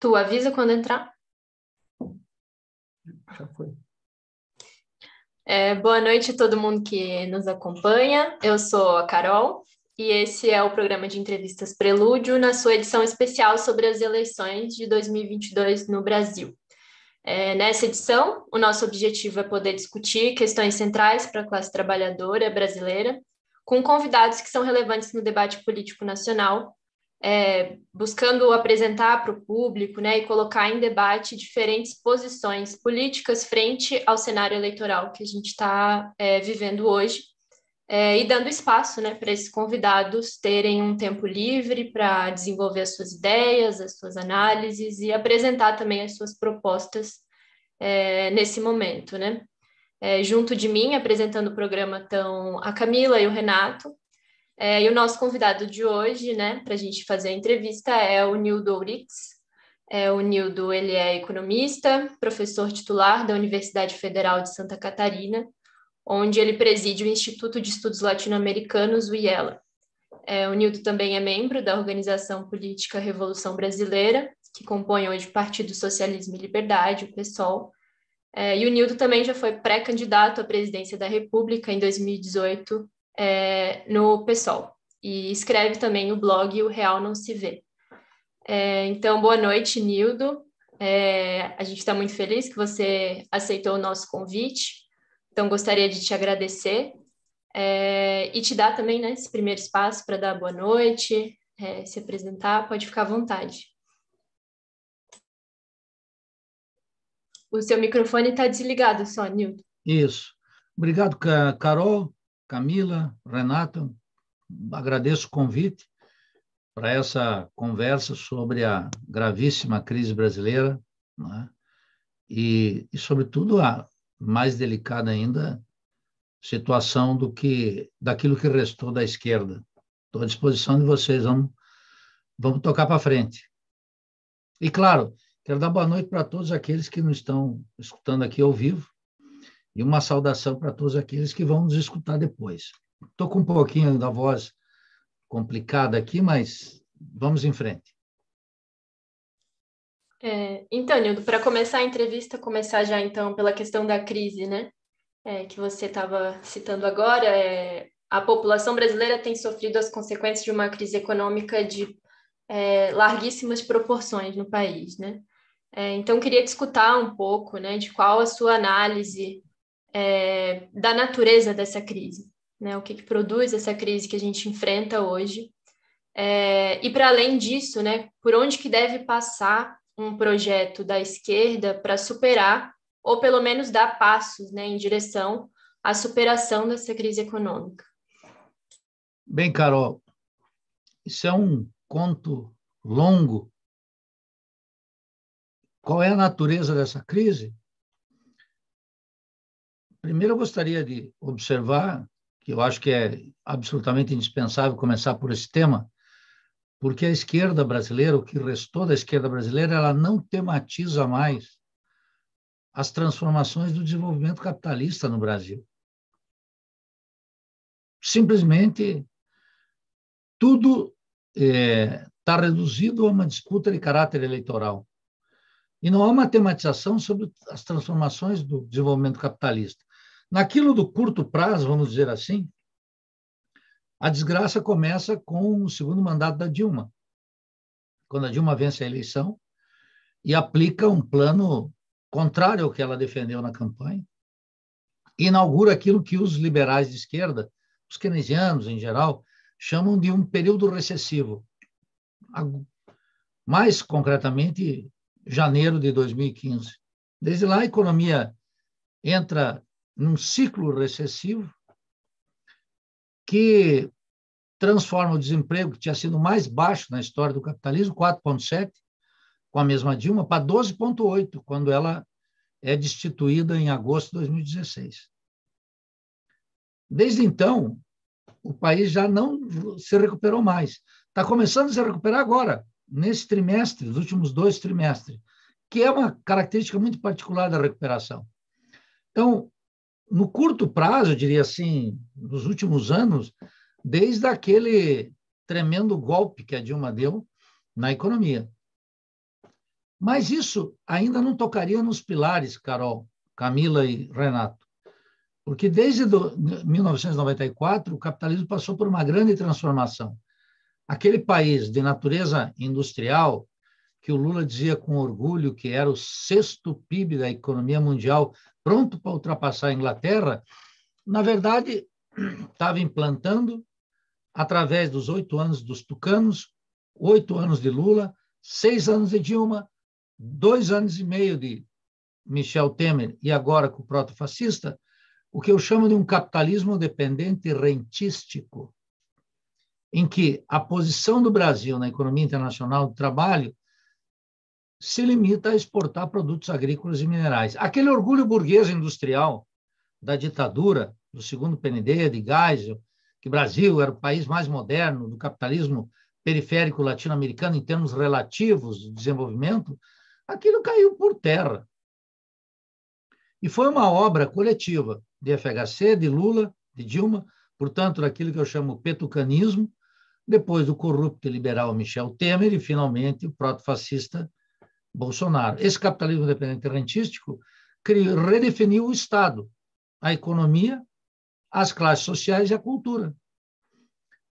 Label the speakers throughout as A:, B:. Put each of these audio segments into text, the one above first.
A: Tu avisa quando entrar?
B: Já foi.
A: É, boa noite a todo mundo que nos acompanha. Eu sou a Carol e esse é o programa de entrevistas Prelúdio, na sua edição especial sobre as eleições de 2022 no Brasil. É, nessa edição, o nosso objetivo é poder discutir questões centrais para a classe trabalhadora brasileira, com convidados que são relevantes no debate político nacional é, buscando apresentar para o público né, e colocar em debate diferentes posições políticas frente ao cenário eleitoral que a gente está é, vivendo hoje, é, e dando espaço né, para esses convidados terem um tempo livre para desenvolver as suas ideias, as suas análises e apresentar também as suas propostas é, nesse momento. Né? É, junto de mim, apresentando o programa, estão a Camila e o Renato, é, e o nosso convidado de hoje, né, para a gente fazer a entrevista é o Nildo Ourix. É, o Nildo ele é economista, professor titular da Universidade Federal de Santa Catarina, onde ele preside o Instituto de Estudos Latino-Americanos, o IELA. É, o Nildo também é membro da organização política Revolução Brasileira, que compõe hoje o Partido Socialismo e Liberdade, o PSOL. É, e o Nildo também já foi pré-candidato à presidência da República em 2018 é, no PSOL e escreve também o blog O Real Não Se Vê. É, então, boa noite, Nildo. É, a gente está muito feliz que você aceitou o nosso convite. Então, gostaria de te agradecer é, e te dar também né, esse primeiro espaço para dar boa noite, é, se apresentar. Pode ficar à vontade. O seu microfone está desligado só, Nildo.
B: Isso. Obrigado, Carol. Camila, Renato, agradeço o convite para essa conversa sobre a gravíssima crise brasileira né? e, e, sobretudo, a mais delicada ainda situação do que daquilo que restou da esquerda. Estou à disposição de vocês, vamos, vamos tocar para frente. E, claro, quero dar boa noite para todos aqueles que nos estão escutando aqui ao vivo e uma saudação para todos aqueles que vão nos escutar depois. Estou com um pouquinho da voz complicada aqui, mas vamos em frente.
A: É, então, Nildo, para começar a entrevista, começar já então pela questão da crise, né? É, que você estava citando agora, é, a população brasileira tem sofrido as consequências de uma crise econômica de é, larguíssimas proporções no país, né? É, então, queria te escutar um pouco, né, de qual a sua análise é, da natureza dessa crise, né? O que, que, produz essa crise que a gente enfrenta hoje. É, e para além disso, né, por onde que deve passar um projeto da esquerda para superar ou pelo menos dar passos, né, em direção à superação dessa crise econômica?
B: Bem, Carol, isso é um conto longo. Qual é a natureza dessa crise? Primeiro, eu gostaria de observar que eu acho que é absolutamente indispensável começar por esse tema, porque a esquerda brasileira, o que restou da esquerda brasileira, ela não tematiza mais as transformações do desenvolvimento capitalista no Brasil. Simplesmente tudo está é, reduzido a uma disputa de caráter eleitoral. E não há uma tematização sobre as transformações do desenvolvimento capitalista. Naquilo do curto prazo, vamos dizer assim, a desgraça começa com o segundo mandato da Dilma, quando a Dilma vence a eleição e aplica um plano contrário ao que ela defendeu na campanha, inaugura aquilo que os liberais de esquerda, os keynesianos em geral, chamam de um período recessivo. Mais concretamente, janeiro de 2015. Desde lá, a economia entra num ciclo recessivo que transforma o desemprego, que tinha sido mais baixo na história do capitalismo, 4,7, com a mesma Dilma, para 12,8, quando ela é destituída em agosto de 2016. Desde então, o país já não se recuperou mais. Está começando a se recuperar agora, nesse trimestre, nos últimos dois trimestres, que é uma característica muito particular da recuperação. Então, no curto prazo, eu diria assim, nos últimos anos, desde aquele tremendo golpe que a Dilma deu na economia. Mas isso ainda não tocaria nos pilares, Carol, Camila e Renato. Porque desde 1994 o capitalismo passou por uma grande transformação. Aquele país de natureza industrial, que o Lula dizia com orgulho que era o sexto PIB da economia mundial, pronto para ultrapassar a Inglaterra, na verdade, estava implantando, através dos oito anos dos tucanos, oito anos de Lula, seis anos de Dilma, dois anos e meio de Michel Temer e agora com o proto-fascista, o que eu chamo de um capitalismo dependente rentístico, em que a posição do Brasil na economia internacional do trabalho se limita a exportar produtos agrícolas e minerais. Aquele orgulho burguês industrial da ditadura, do segundo PND, de Geisel, que Brasil era o país mais moderno do capitalismo periférico latino-americano em termos relativos de desenvolvimento, aquilo caiu por terra. E foi uma obra coletiva de FHC, de Lula, de Dilma, portanto, daquilo que eu chamo petucanismo, depois do corrupto liberal Michel Temer e, finalmente, o proto-fascista Bolsonaro. Esse capitalismo dependente rentístico redefiniu o Estado, a economia, as classes sociais e a cultura.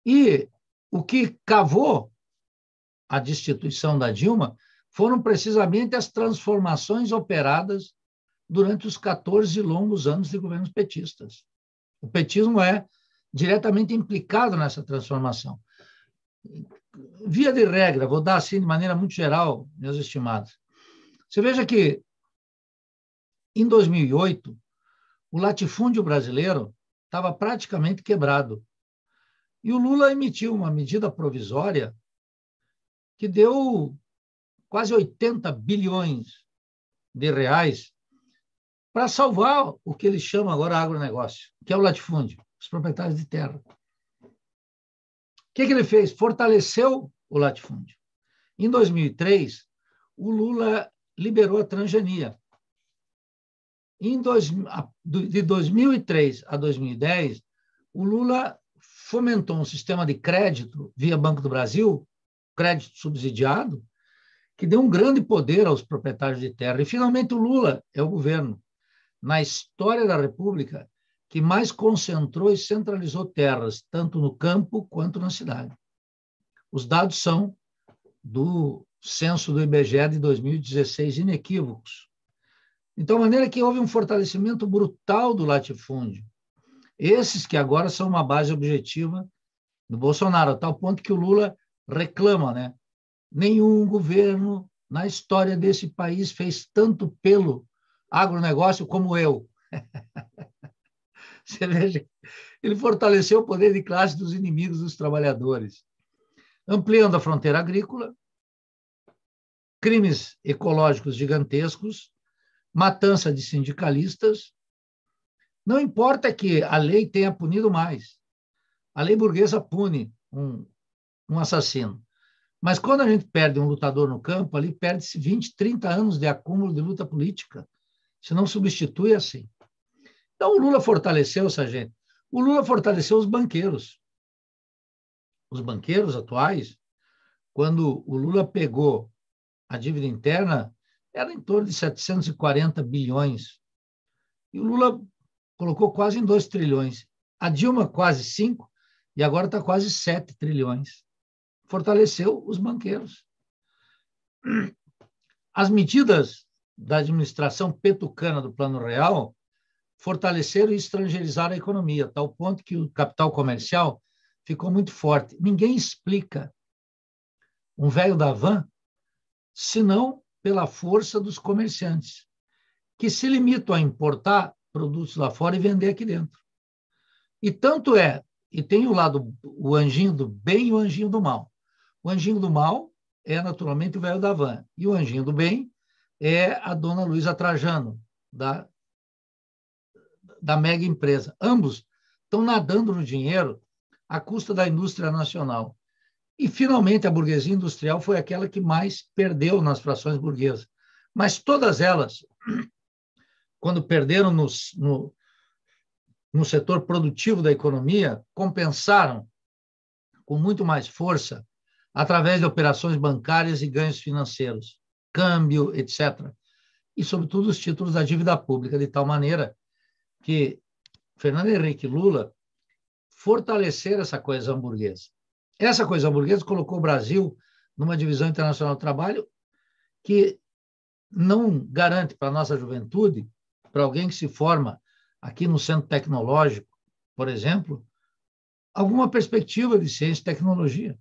B: E o que cavou a destituição da Dilma foram precisamente as transformações operadas durante os 14 longos anos de governos petistas. O petismo é diretamente implicado nessa transformação via de regra, vou dar assim de maneira muito geral, meus estimados. Você veja que, em 2008, o latifúndio brasileiro estava praticamente quebrado. E o Lula emitiu uma medida provisória que deu quase 80 bilhões de reais para salvar o que eles chamam agora agronegócio, que é o latifúndio, os proprietários de terra que, que ele fez? Fortaleceu o latifúndio. Em 2003, o Lula liberou a transgenia. Em dois, de 2003 a 2010, o Lula fomentou um sistema de crédito via Banco do Brasil, crédito subsidiado, que deu um grande poder aos proprietários de terra. E, finalmente, o Lula é o governo, na história da República, que mais concentrou e centralizou terras, tanto no campo quanto na cidade. Os dados são do censo do IBGE de 2016, inequívocos. Então, maneira que houve um fortalecimento brutal do latifúndio. Esses que agora são uma base objetiva do Bolsonaro, a tal ponto que o Lula reclama, né? Nenhum governo na história desse país fez tanto pelo agronegócio como eu. Você veja, ele fortaleceu o poder de classe dos inimigos dos trabalhadores, ampliando a fronteira agrícola, crimes ecológicos gigantescos, matança de sindicalistas. Não importa que a lei tenha punido mais. A lei burguesa pune um, um assassino. Mas quando a gente perde um lutador no campo, ali perde-se 20, 30 anos de acúmulo de luta política. Se não substitui assim. Então, o Lula fortaleceu essa gente. O Lula fortaleceu os banqueiros. Os banqueiros atuais, quando o Lula pegou a dívida interna, era em torno de 740 bilhões. E o Lula colocou quase em 2 trilhões. A Dilma, quase 5, e agora está quase 7 trilhões. Fortaleceu os banqueiros. As medidas da administração petucana do Plano Real fortaleceram e estrangerizaram a economia, tal ponto que o capital comercial ficou muito forte. Ninguém explica um velho da van, senão pela força dos comerciantes, que se limitam a importar produtos lá fora e vender aqui dentro. E tanto é, e tem o lado, o anjinho do bem e o anjinho do mal. O anjinho do mal é naturalmente o velho da van, e o anjinho do bem é a dona Luísa Trajano, da da mega empresa. Ambos estão nadando no dinheiro à custa da indústria nacional. E, finalmente, a burguesia industrial foi aquela que mais perdeu nas frações burguesas. Mas todas elas, quando perderam no, no, no setor produtivo da economia, compensaram com muito mais força através de operações bancárias e ganhos financeiros. câmbio, etc. E, sobretudo, os títulos da dívida pública, de tal maneira que Fernando Henrique Lula fortalecer essa coesão burguesa. Essa coesão burguesa colocou o Brasil numa divisão internacional do trabalho que não garante para a nossa juventude, para alguém que se forma aqui no centro tecnológico, por exemplo, alguma perspectiva de ciência e tecnologia.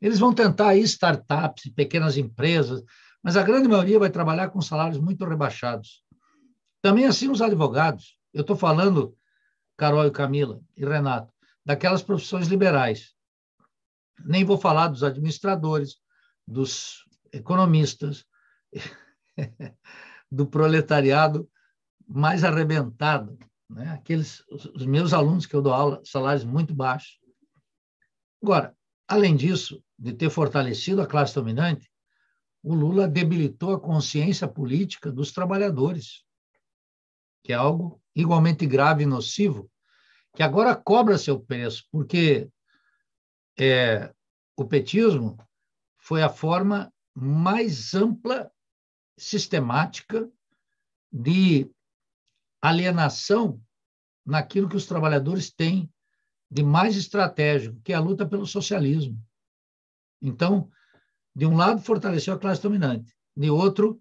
B: Eles vão tentar aí startups, pequenas empresas, mas a grande maioria vai trabalhar com salários muito rebaixados. Também assim os advogados. Eu estou falando, Carol e Camila e Renato, daquelas profissões liberais. Nem vou falar dos administradores, dos economistas, do proletariado mais arrebentado, né? Aqueles os meus alunos que eu dou aula, salários muito baixos. Agora, além disso, de ter fortalecido a classe dominante, o Lula debilitou a consciência política dos trabalhadores, que é algo igualmente grave e nocivo, que agora cobra seu preço, porque é, o petismo foi a forma mais ampla, sistemática de alienação naquilo que os trabalhadores têm de mais estratégico, que é a luta pelo socialismo. Então, de um lado, fortaleceu a classe dominante, de outro,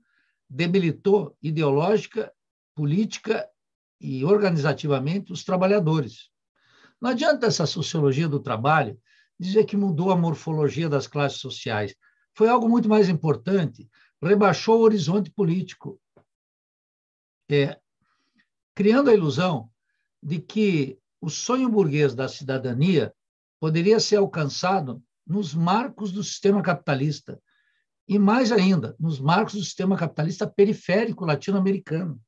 B: debilitou ideológica, política e organizativamente os trabalhadores. Não adianta essa sociologia do trabalho dizer que mudou a morfologia das classes sociais. Foi algo muito mais importante, rebaixou o horizonte político. É, criando a ilusão de que o sonho burguês da cidadania poderia ser alcançado nos marcos do sistema capitalista e mais ainda, nos marcos do sistema capitalista periférico latino-americano.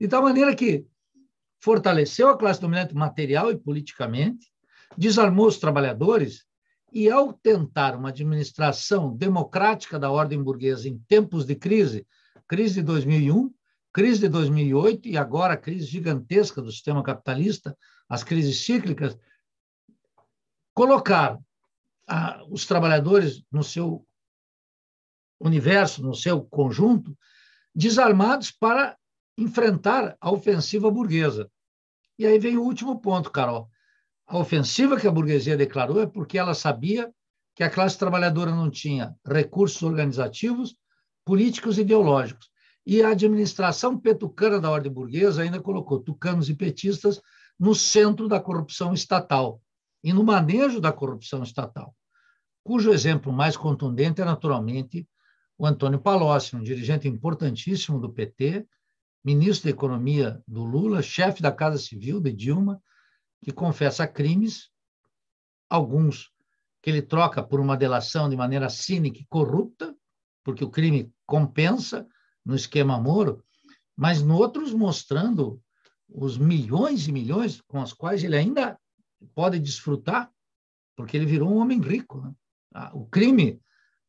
B: De tal maneira que fortaleceu a classe dominante material e politicamente, desarmou os trabalhadores e, ao tentar uma administração democrática da ordem burguesa em tempos de crise, crise de 2001, crise de 2008 e agora a crise gigantesca do sistema capitalista, as crises cíclicas, colocar ah, os trabalhadores no seu universo, no seu conjunto, desarmados para enfrentar a ofensiva burguesa. E aí vem o último ponto, Carol. A ofensiva que a burguesia declarou é porque ela sabia que a classe trabalhadora não tinha recursos organizativos, políticos e ideológicos. E a administração petucana da ordem burguesa ainda colocou tucanos e petistas no centro da corrupção estatal e no manejo da corrupção estatal, cujo exemplo mais contundente é, naturalmente, o Antônio Palocci, um dirigente importantíssimo do PT, ministro da Economia do Lula, chefe da Casa Civil de Dilma, que confessa crimes, alguns que ele troca por uma delação de maneira cínica e corrupta, porque o crime compensa, no esquema Moro, mas no outros mostrando os milhões e milhões com os quais ele ainda pode desfrutar, porque ele virou um homem rico. Né? Ah, o crime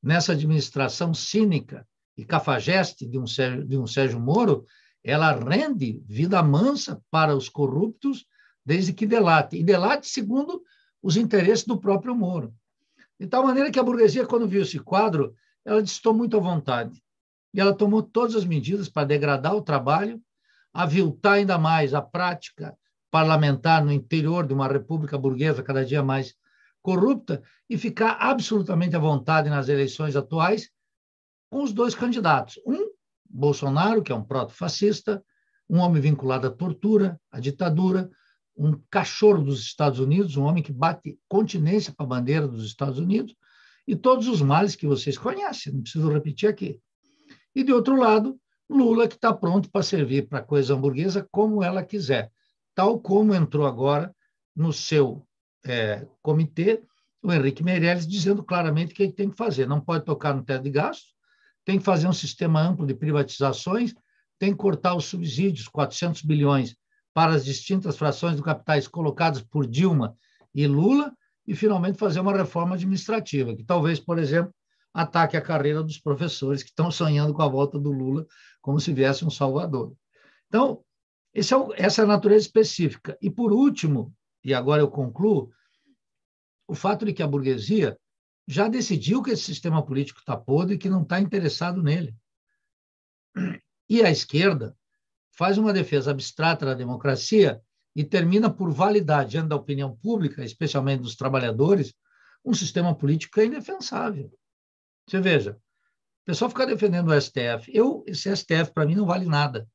B: nessa administração cínica e cafajeste de um, Sérgio, de um Sérgio Moro, ela rende vida mansa para os corruptos desde que delate. E delate segundo os interesses do próprio Moro. De tal maneira que a burguesia, quando viu esse quadro, ela disse: estou muito à vontade e ela tomou todas as medidas para degradar o trabalho, aviltar ainda mais a prática parlamentar no interior de uma república burguesa cada dia mais corrupta e ficar absolutamente à vontade nas eleições atuais com os dois candidatos. Um, Bolsonaro, que é um proto-fascista, um homem vinculado à tortura, à ditadura, um cachorro dos Estados Unidos, um homem que bate continência para a bandeira dos Estados Unidos, e todos os males que vocês conhecem, não preciso repetir aqui. E, de outro lado, Lula, que está pronto para servir para a coisa hamburguesa como ela quiser, tal como entrou agora no seu é, comitê o Henrique Meirelles, dizendo claramente o que ele tem que fazer. Não pode tocar no teto de gastos, tem que fazer um sistema amplo de privatizações, tem que cortar os subsídios, 400 bilhões, para as distintas frações do capitais colocadas por Dilma e Lula, e finalmente fazer uma reforma administrativa, que talvez, por exemplo, ataque a carreira dos professores que estão sonhando com a volta do Lula como se viesse um salvador. Então, é o, essa é a natureza específica. E, por último, e agora eu concluo, o fato de que a burguesia já decidiu que esse sistema político está podre e que não está interessado nele. E a esquerda faz uma defesa abstrata da democracia e termina por validar, diante da opinião pública, especialmente dos trabalhadores, um sistema político que é indefensável. Você veja, o pessoal fica defendendo o STF. Eu, esse STF, para mim, não vale nada.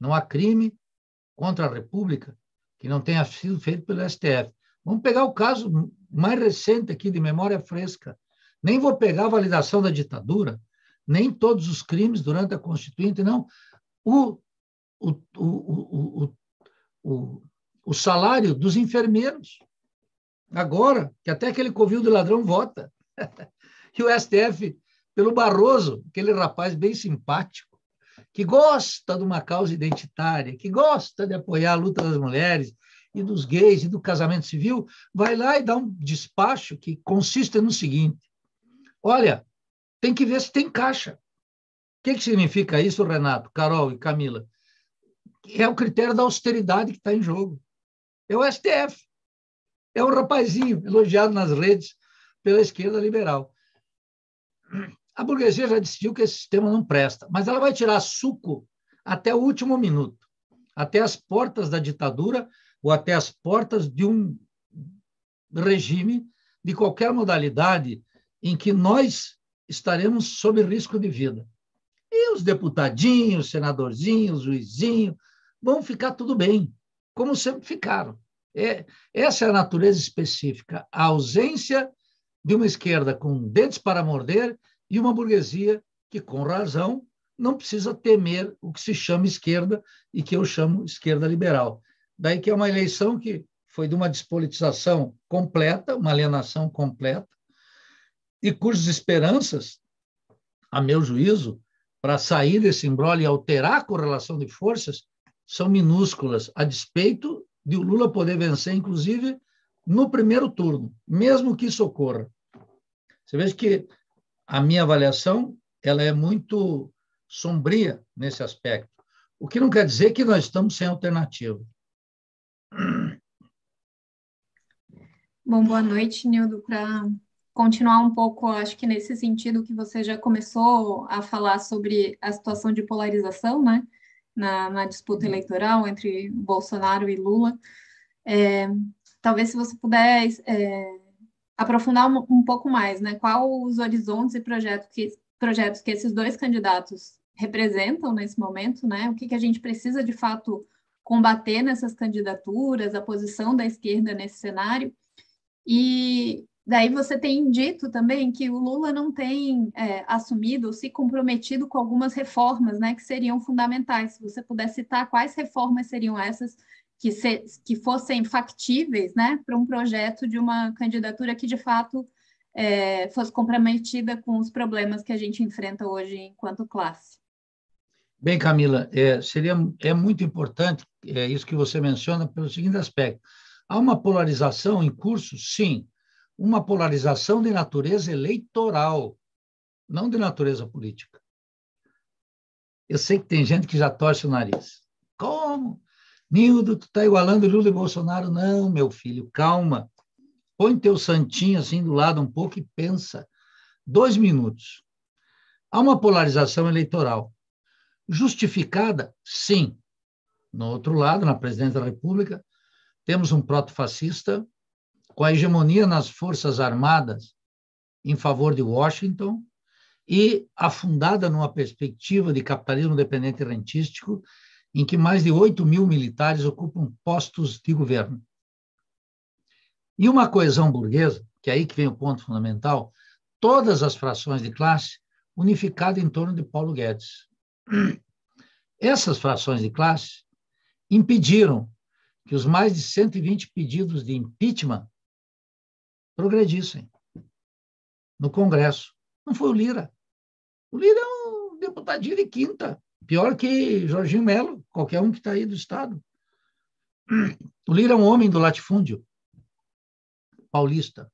B: Não há crime contra a República que não tenha sido feito pelo STF. Vamos pegar o caso mais recente aqui, de memória fresca. Nem vou pegar a validação da ditadura, nem todos os crimes durante a Constituinte, não. O, o, o, o, o, salário dos enfermeiros. Agora, que até aquele covil de ladrão vota. e o STF, pelo Barroso, aquele rapaz bem simpático, que gosta de uma causa identitária, que gosta de apoiar a luta das mulheres e dos gays e do casamento civil, vai lá e dá um despacho que consiste no seguinte: olha, tem que ver se tem caixa. O que, que significa isso, Renato, Carol e Camila? É o critério da austeridade que está em jogo. É o STF. É um rapazinho elogiado nas redes pela esquerda liberal. A burguesia já decidiu que esse sistema não presta, mas ela vai tirar suco até o último minuto, até as portas da ditadura ou até as portas de um regime de qualquer modalidade em que nós estaremos sob risco de vida. E os deputadinhos, senadorzinhos, juizinho, vão ficar tudo bem, como sempre ficaram. É, essa é a natureza específica, a ausência de uma esquerda com dentes para morder e uma burguesia que, com razão, não precisa temer o que se chama esquerda e que eu chamo esquerda liberal. Daí que é uma eleição que foi de uma despolitização completa, uma alienação completa, e cujas esperanças, a meu juízo, para sair desse embrolho e alterar a correlação de forças, são minúsculas, a despeito de o Lula poder vencer, inclusive, no primeiro turno, mesmo que isso ocorra. Você veja que a minha avaliação ela é muito sombria nesse aspecto, o que não quer dizer que nós estamos sem alternativa.
C: Bom, boa noite, Nildo. Para continuar um pouco, acho que nesse sentido que você já começou a falar sobre a situação de polarização, né, na, na disputa uhum. eleitoral entre Bolsonaro e Lula. É, talvez se você puder é, aprofundar um, um, pouco mais, né, quais os horizontes e projetos que, projetos que esses dois candidatos representam nesse momento, né, o que, que a gente precisa de fato combater nessas candidaturas, a posição da esquerda nesse cenário, e Daí você tem dito também que o Lula não tem é, assumido, se comprometido com algumas reformas, né, que seriam fundamentais. Se você puder citar quais reformas seriam essas que, se, que fossem factíveis, né, para um projeto de uma candidatura que de fato é, fosse comprometida com os problemas que a gente enfrenta hoje enquanto classe.
B: Bem, Camila, é, seria é muito importante é, isso que você menciona pelo seguinte aspecto: há uma polarização em curso, sim uma polarização de natureza eleitoral, não de natureza política. Eu sei que tem gente que já torce o nariz. Como? Nildo, tu está igualando Lula e Bolsonaro? Não, meu filho, calma. Põe teu santinho assim do lado um pouco e pensa. Dois minutos. Há uma polarização eleitoral. Justificada? Sim. No outro lado, na presidência da República, temos um proto-fascista com a hegemonia nas Forças Armadas em favor de Washington e afundada numa perspectiva de capitalismo dependente rentístico, em que mais de 8 mil militares ocupam postos de governo. E uma coesão burguesa, que é aí que vem o ponto fundamental, todas as frações de classe unificadas em torno de Paulo Guedes. Essas frações de classe impediram que os mais de 120 pedidos de impeachment progredissem no Congresso. Não foi o Lira. O Lira é um deputadinho de quinta, pior que Jorginho Melo, qualquer um que está aí do Estado. O Lira é um homem do latifúndio paulista.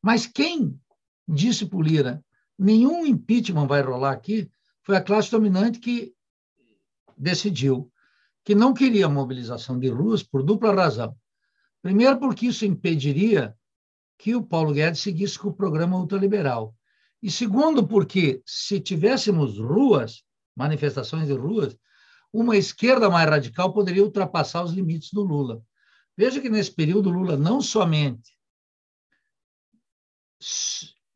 B: Mas quem disse para o Lira nenhum impeachment vai rolar aqui foi a classe dominante que decidiu que não queria mobilização de ruas por dupla razão. Primeiro, porque isso impediria que o Paulo Guedes seguisse com o programa ultraliberal. E segundo, porque se tivéssemos ruas, manifestações de ruas, uma esquerda mais radical poderia ultrapassar os limites do Lula. Veja que nesse período Lula não somente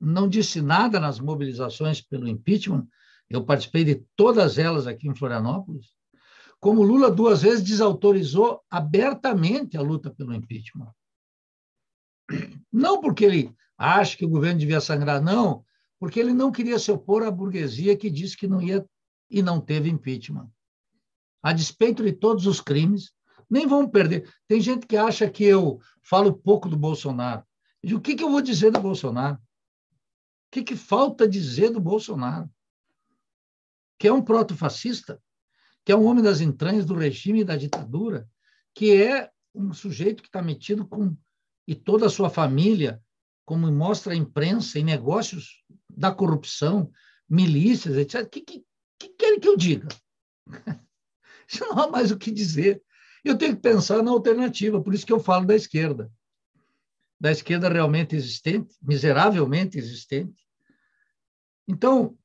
B: não disse nada nas mobilizações pelo impeachment, eu participei de todas elas aqui em Florianópolis, como Lula duas vezes desautorizou abertamente a luta pelo impeachment. Não porque ele acha que o governo devia sangrar, não, porque ele não queria se opor à burguesia que disse que não ia e não teve impeachment. A despeito de todos os crimes, nem vão perder. Tem gente que acha que eu falo pouco do Bolsonaro. o que, que eu vou dizer do Bolsonaro? O que, que falta dizer do Bolsonaro? Que é um proto-fascista, que é um homem das entranhas do regime e da ditadura, que é um sujeito que está metido com. e toda a sua família, como mostra a imprensa, em negócios da corrupção, milícias, etc. O que, que, que querem que eu diga? Não há mais o que dizer. Eu tenho que pensar na alternativa, por isso que eu falo da esquerda. Da esquerda realmente existente, miseravelmente existente. Então,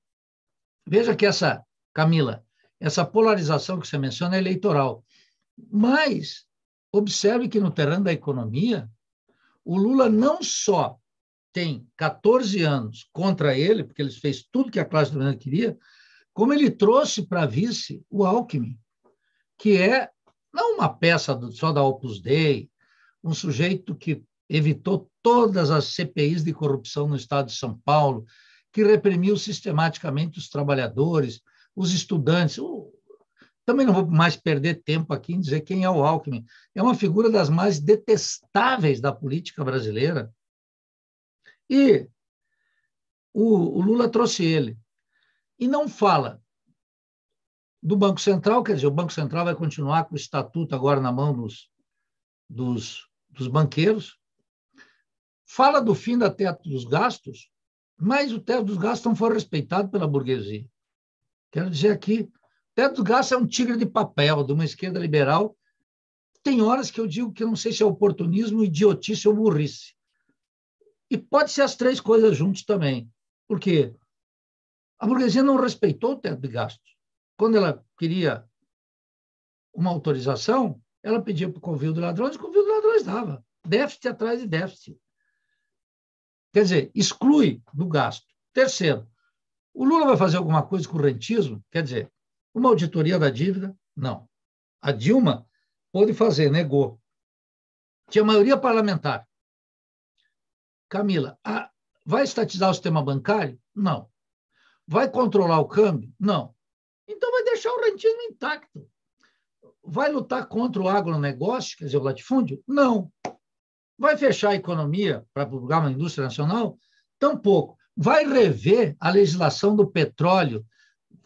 B: veja que essa, Camila, essa polarização que você menciona é eleitoral. Mas, observe que no terreno da economia, o Lula não só tem 14 anos contra ele, porque ele fez tudo que a classe dominante queria, como ele trouxe para vice o Alckmin, que é não uma peça só da Opus Dei, um sujeito que evitou todas as CPIs de corrupção no estado de São Paulo, que reprimiu sistematicamente os trabalhadores, os estudantes. Também não vou mais perder tempo aqui em dizer quem é o Alckmin. É uma figura das mais detestáveis da política brasileira. E o, o Lula trouxe ele. E não fala do Banco Central, quer dizer, o Banco Central vai continuar com o estatuto agora na mão dos, dos, dos banqueiros. Fala do fim da teto dos gastos, mas o teto dos gastos não foi respeitado pela burguesia. Quero dizer aqui, teto dos gastos é um tigre de papel de uma esquerda liberal. Tem horas que eu digo que não sei se é oportunismo, idiotice ou burrice. E pode ser as três coisas juntos também. Por quê? A burguesia não respeitou o teto de gastos. Quando ela queria uma autorização, ela pedia para o convívio de ladrões, o convívio de ladrões dava. Déficit atrás de déficit. Quer dizer, exclui do gasto. Terceiro, o Lula vai fazer alguma coisa com o rentismo? Quer dizer, uma auditoria da dívida? Não. A Dilma pôde fazer, negou. Tinha maioria parlamentar. Camila, a, vai estatizar o sistema bancário? Não. Vai controlar o câmbio? Não. Então vai deixar o rentismo intacto. Vai lutar contra o agronegócio, quer dizer, o latifúndio? Não. Vai fechar a economia para publicar uma indústria nacional? Tampouco. Vai rever a legislação do petróleo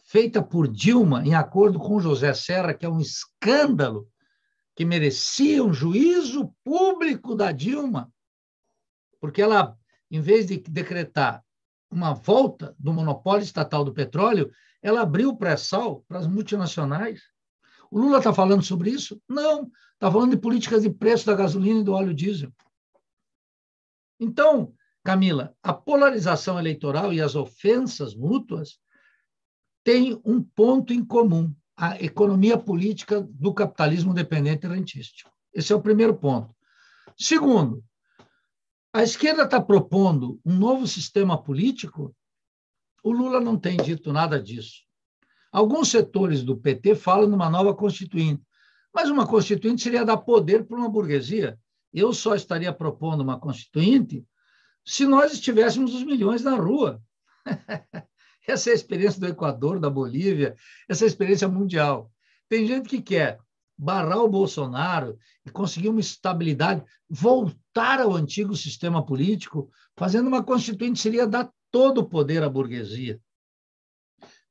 B: feita por Dilma em acordo com José Serra, que é um escândalo que merecia um juízo público da Dilma porque ela, em vez de decretar uma volta do monopólio estatal do petróleo, ela abriu o pré-sal para as multinacionais. O Lula está falando sobre isso? Não, está falando de políticas de preço da gasolina e do óleo diesel. Então, Camila, a polarização eleitoral e as ofensas mútuas têm um ponto em comum: a economia política do capitalismo dependente rentístico. Esse é o primeiro ponto. Segundo, a esquerda está propondo um novo sistema político, o Lula não tem dito nada disso. Alguns setores do PT falam numa nova constituinte, mas uma constituinte seria dar poder para uma burguesia. Eu só estaria propondo uma constituinte se nós estivéssemos os milhões na rua. essa é a experiência do Equador, da Bolívia, essa é a experiência mundial. Tem gente que quer barrar o Bolsonaro e conseguir uma estabilidade, voltar ao antigo sistema político, fazendo uma constituinte seria dar todo o poder à burguesia.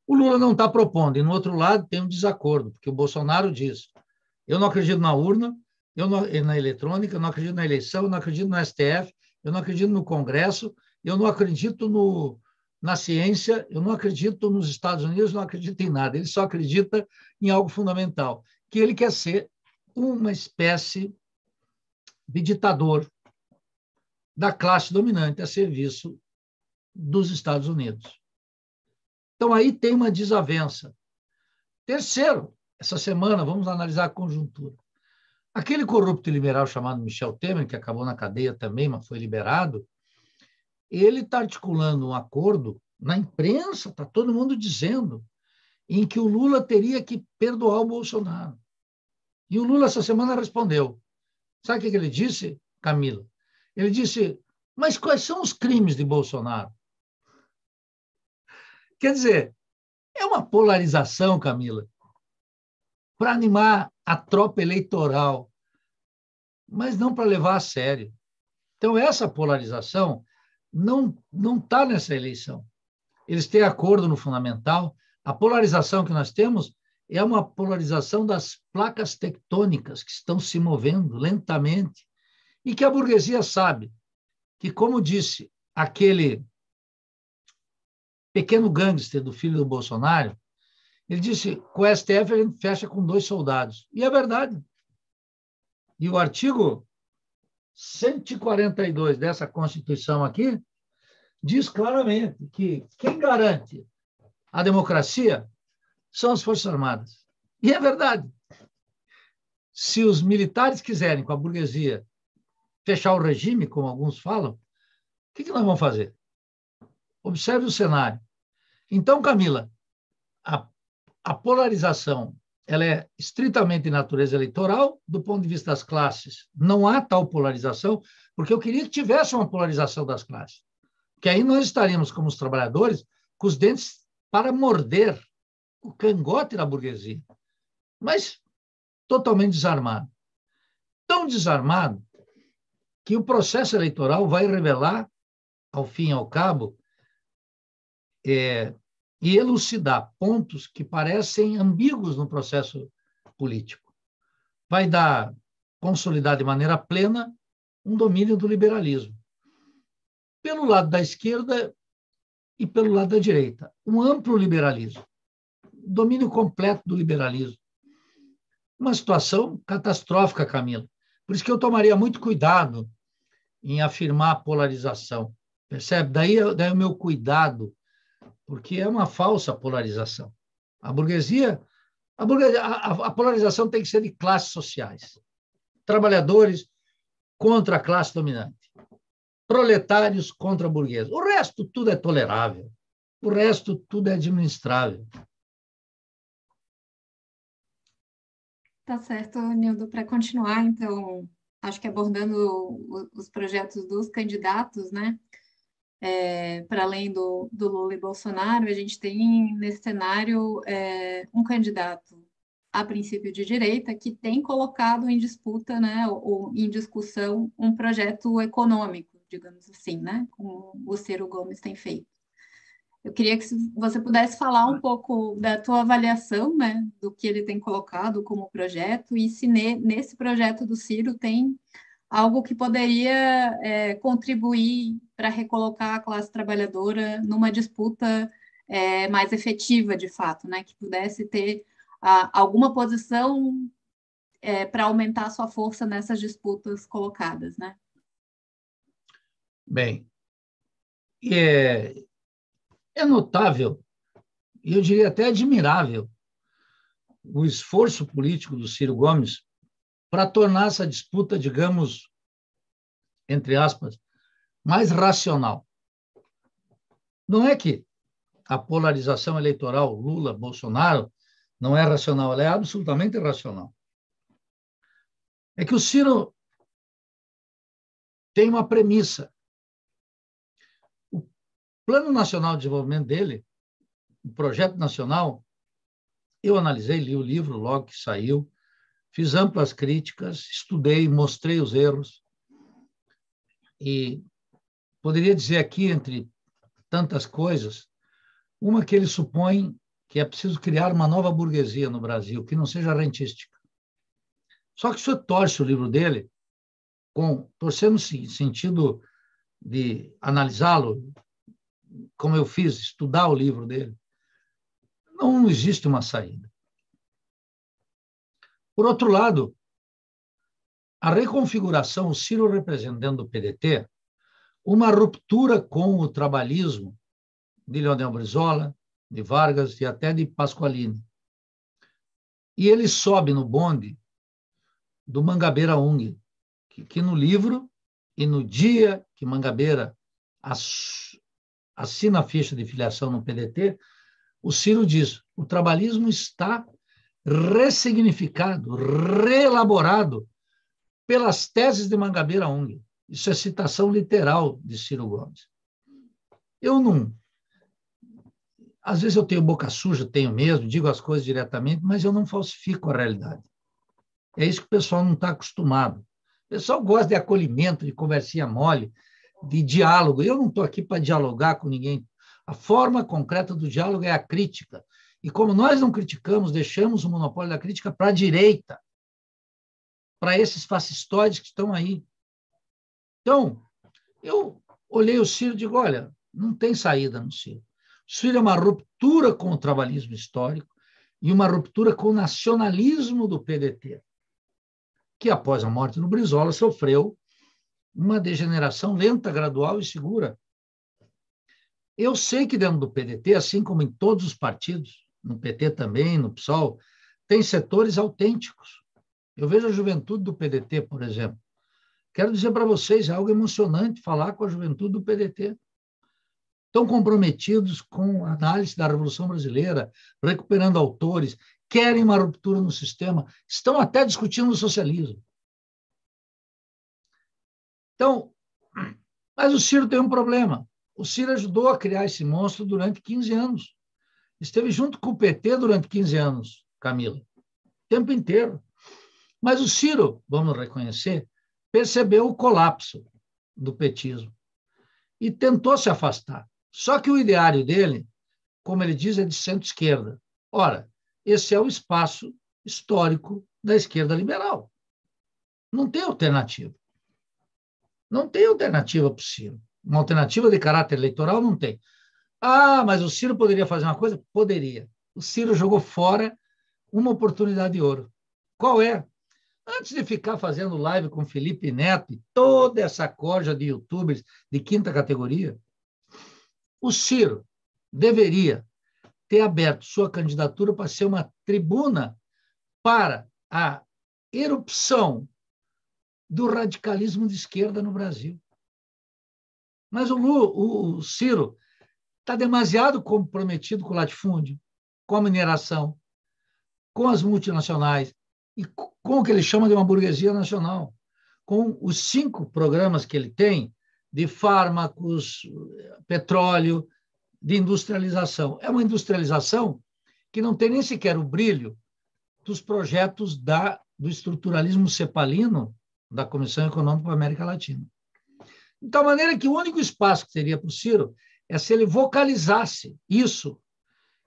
B: O Lula não está propondo, e no outro lado tem um desacordo, porque o Bolsonaro diz: eu não acredito na urna, eu não, na eletrônica, eu não acredito na eleição, eu não acredito no STF, eu não acredito no Congresso, eu não acredito no, na ciência, eu não acredito nos Estados Unidos, não acredito em nada. Ele só acredita em algo fundamental que ele quer ser uma espécie de ditador da classe dominante a serviço dos Estados Unidos. Então, aí tem uma desavença. Terceiro, essa semana, vamos analisar a conjuntura. Aquele corrupto liberal chamado Michel Temer, que acabou na cadeia também, mas foi liberado, ele está articulando um acordo na imprensa, está todo mundo dizendo, em que o Lula teria que perdoar o Bolsonaro. E o Lula, essa semana, respondeu. Sabe o que ele disse, Camila? Ele disse: Mas quais são os crimes de Bolsonaro? Quer dizer, é uma polarização, Camila, para animar a tropa eleitoral, mas não para levar a sério. Então, essa polarização não não está nessa eleição. Eles têm acordo no fundamental. A polarização que nós temos é uma polarização das placas tectônicas que estão se movendo lentamente e que a burguesia sabe que, como disse aquele pequeno gangster do filho do Bolsonaro, ele disse: com o STF a gente fecha com dois soldados. E é verdade. E o artigo 142 dessa Constituição aqui diz claramente que quem garante a democracia são as Forças Armadas. E é verdade. Se os militares quiserem, com a burguesia, fechar o regime, como alguns falam, o que, que nós vamos fazer? Observe o cenário. Então, Camila, a, a polarização ela é estritamente de natureza eleitoral, do ponto de vista das classes. Não há tal polarização, porque eu queria que tivesse uma polarização das classes. Que aí nós estaríamos, como os trabalhadores, com os dentes para morder o cangote da burguesia. Mas totalmente desarmado. Tão desarmado que o processo eleitoral vai revelar, ao fim e ao cabo, é, e elucidar pontos que parecem ambíguos no processo político. Vai dar, consolidar de maneira plena, um domínio do liberalismo. Pelo lado da esquerda e pelo lado da direita. Um amplo liberalismo. Domínio completo do liberalismo. Uma situação catastrófica, Camila. Por isso que eu tomaria muito cuidado em afirmar a polarização. Percebe? Daí, daí o meu cuidado porque é uma falsa polarização. A burguesia, a, burguesia, a, a polarização tem que ser de classes sociais. Trabalhadores contra a classe dominante. Proletários contra a burguesa. O resto tudo é tolerável. O resto tudo é administrável.
C: Tá certo, Nildo. Para continuar, então, acho que abordando os projetos dos candidatos, né? É, para além do, do, Lula e Bolsonaro, a gente tem nesse cenário é, um candidato a princípio de direita que tem colocado em disputa, né, ou, em discussão um projeto econômico, digamos assim, né, como o Ciro Gomes tem feito. Eu queria que você pudesse falar um pouco da tua avaliação, né, do que ele tem colocado como projeto e se ne, nesse projeto do Ciro tem algo que poderia é, contribuir para recolocar a classe trabalhadora numa disputa é, mais efetiva, de fato, né? que pudesse ter a, alguma posição é, para aumentar a sua força nessas disputas colocadas. Né?
B: Bem, é, é notável, e eu diria até admirável, o esforço político do Ciro Gomes para tornar essa disputa, digamos, entre aspas, mais racional. Não é que a polarização eleitoral Lula-Bolsonaro não é racional, ela é absolutamente irracional. É que o Ciro tem uma premissa. O Plano Nacional de Desenvolvimento dele, o projeto nacional, eu analisei, li o livro logo que saiu, Fiz amplas críticas, estudei, mostrei os erros. E poderia dizer aqui, entre tantas coisas, uma que ele supõe que é preciso criar uma nova burguesia no Brasil, que não seja rentística. Só que se eu torce o livro dele, com torcer no sentido de analisá-lo, como eu fiz, estudar o livro dele, não existe uma saída. Por outro lado, a reconfiguração, o Ciro representando o PDT, uma ruptura com o trabalhismo de Leonel Brizola, de Vargas e até de Pasqualini. E ele sobe no bonde do Mangabeira Ung, que, que no livro e no dia que Mangabeira assina a ficha de filiação no PDT, o Ciro diz: o trabalhismo está ressignificado, reelaborado pelas teses de Mangabeira Ung. Isso é citação literal de Ciro Gomes. Eu não. Às vezes eu tenho boca suja, tenho mesmo, digo as coisas diretamente, mas eu não falsifico a realidade. É isso que o pessoal não está acostumado. O pessoal gosta de acolhimento, de conversinha mole, de diálogo. Eu não estou aqui para dialogar com ninguém. A forma concreta do diálogo é a crítica. E como nós não criticamos, deixamos o monopólio da crítica para a direita, para esses fascistoides que estão aí. Então, eu olhei o Ciro e digo, olha, não tem saída no Ciro. O Ciro é uma ruptura com o trabalhismo histórico e uma ruptura com o nacionalismo do PDT, que após a morte do Brizola sofreu uma degeneração lenta, gradual e segura. Eu sei que dentro do PDT, assim como em todos os partidos, no PT também, no PSOL, tem setores autênticos. Eu vejo a juventude do PDT, por exemplo. Quero dizer para vocês, é algo emocionante falar com a juventude do PDT. Estão comprometidos com a análise da Revolução Brasileira, recuperando autores, querem uma ruptura no sistema, estão até discutindo o socialismo. Então, mas o Ciro tem um problema. O Ciro ajudou a criar esse monstro durante 15 anos. Esteve junto com o PT durante 15 anos, Camila, o tempo inteiro. Mas o Ciro, vamos reconhecer, percebeu o colapso do petismo e tentou se afastar. Só que o ideário dele, como ele diz, é de centro-esquerda. Ora, esse é o espaço histórico da esquerda liberal. Não tem alternativa. Não tem alternativa Ciro. Uma alternativa de caráter eleitoral não tem. Ah, mas o Ciro poderia fazer uma coisa? Poderia. O Ciro jogou fora uma oportunidade de ouro. Qual é? Antes de ficar fazendo live com Felipe Neto e toda essa corja de youtubers de quinta categoria, o Ciro deveria ter aberto sua candidatura para ser uma tribuna para a erupção do radicalismo de esquerda no Brasil. Mas o, Lu, o Ciro está demasiado comprometido com o latifúndio, com a mineração, com as multinacionais e com o que ele chama de uma burguesia nacional, com os cinco programas que ele tem de fármacos, petróleo, de industrialização. É uma industrialização que não tem nem sequer o brilho dos projetos da, do estruturalismo cepalino da Comissão Econômica da América Latina. De tal maneira que o único espaço que teria para o Ciro é se ele vocalizasse isso,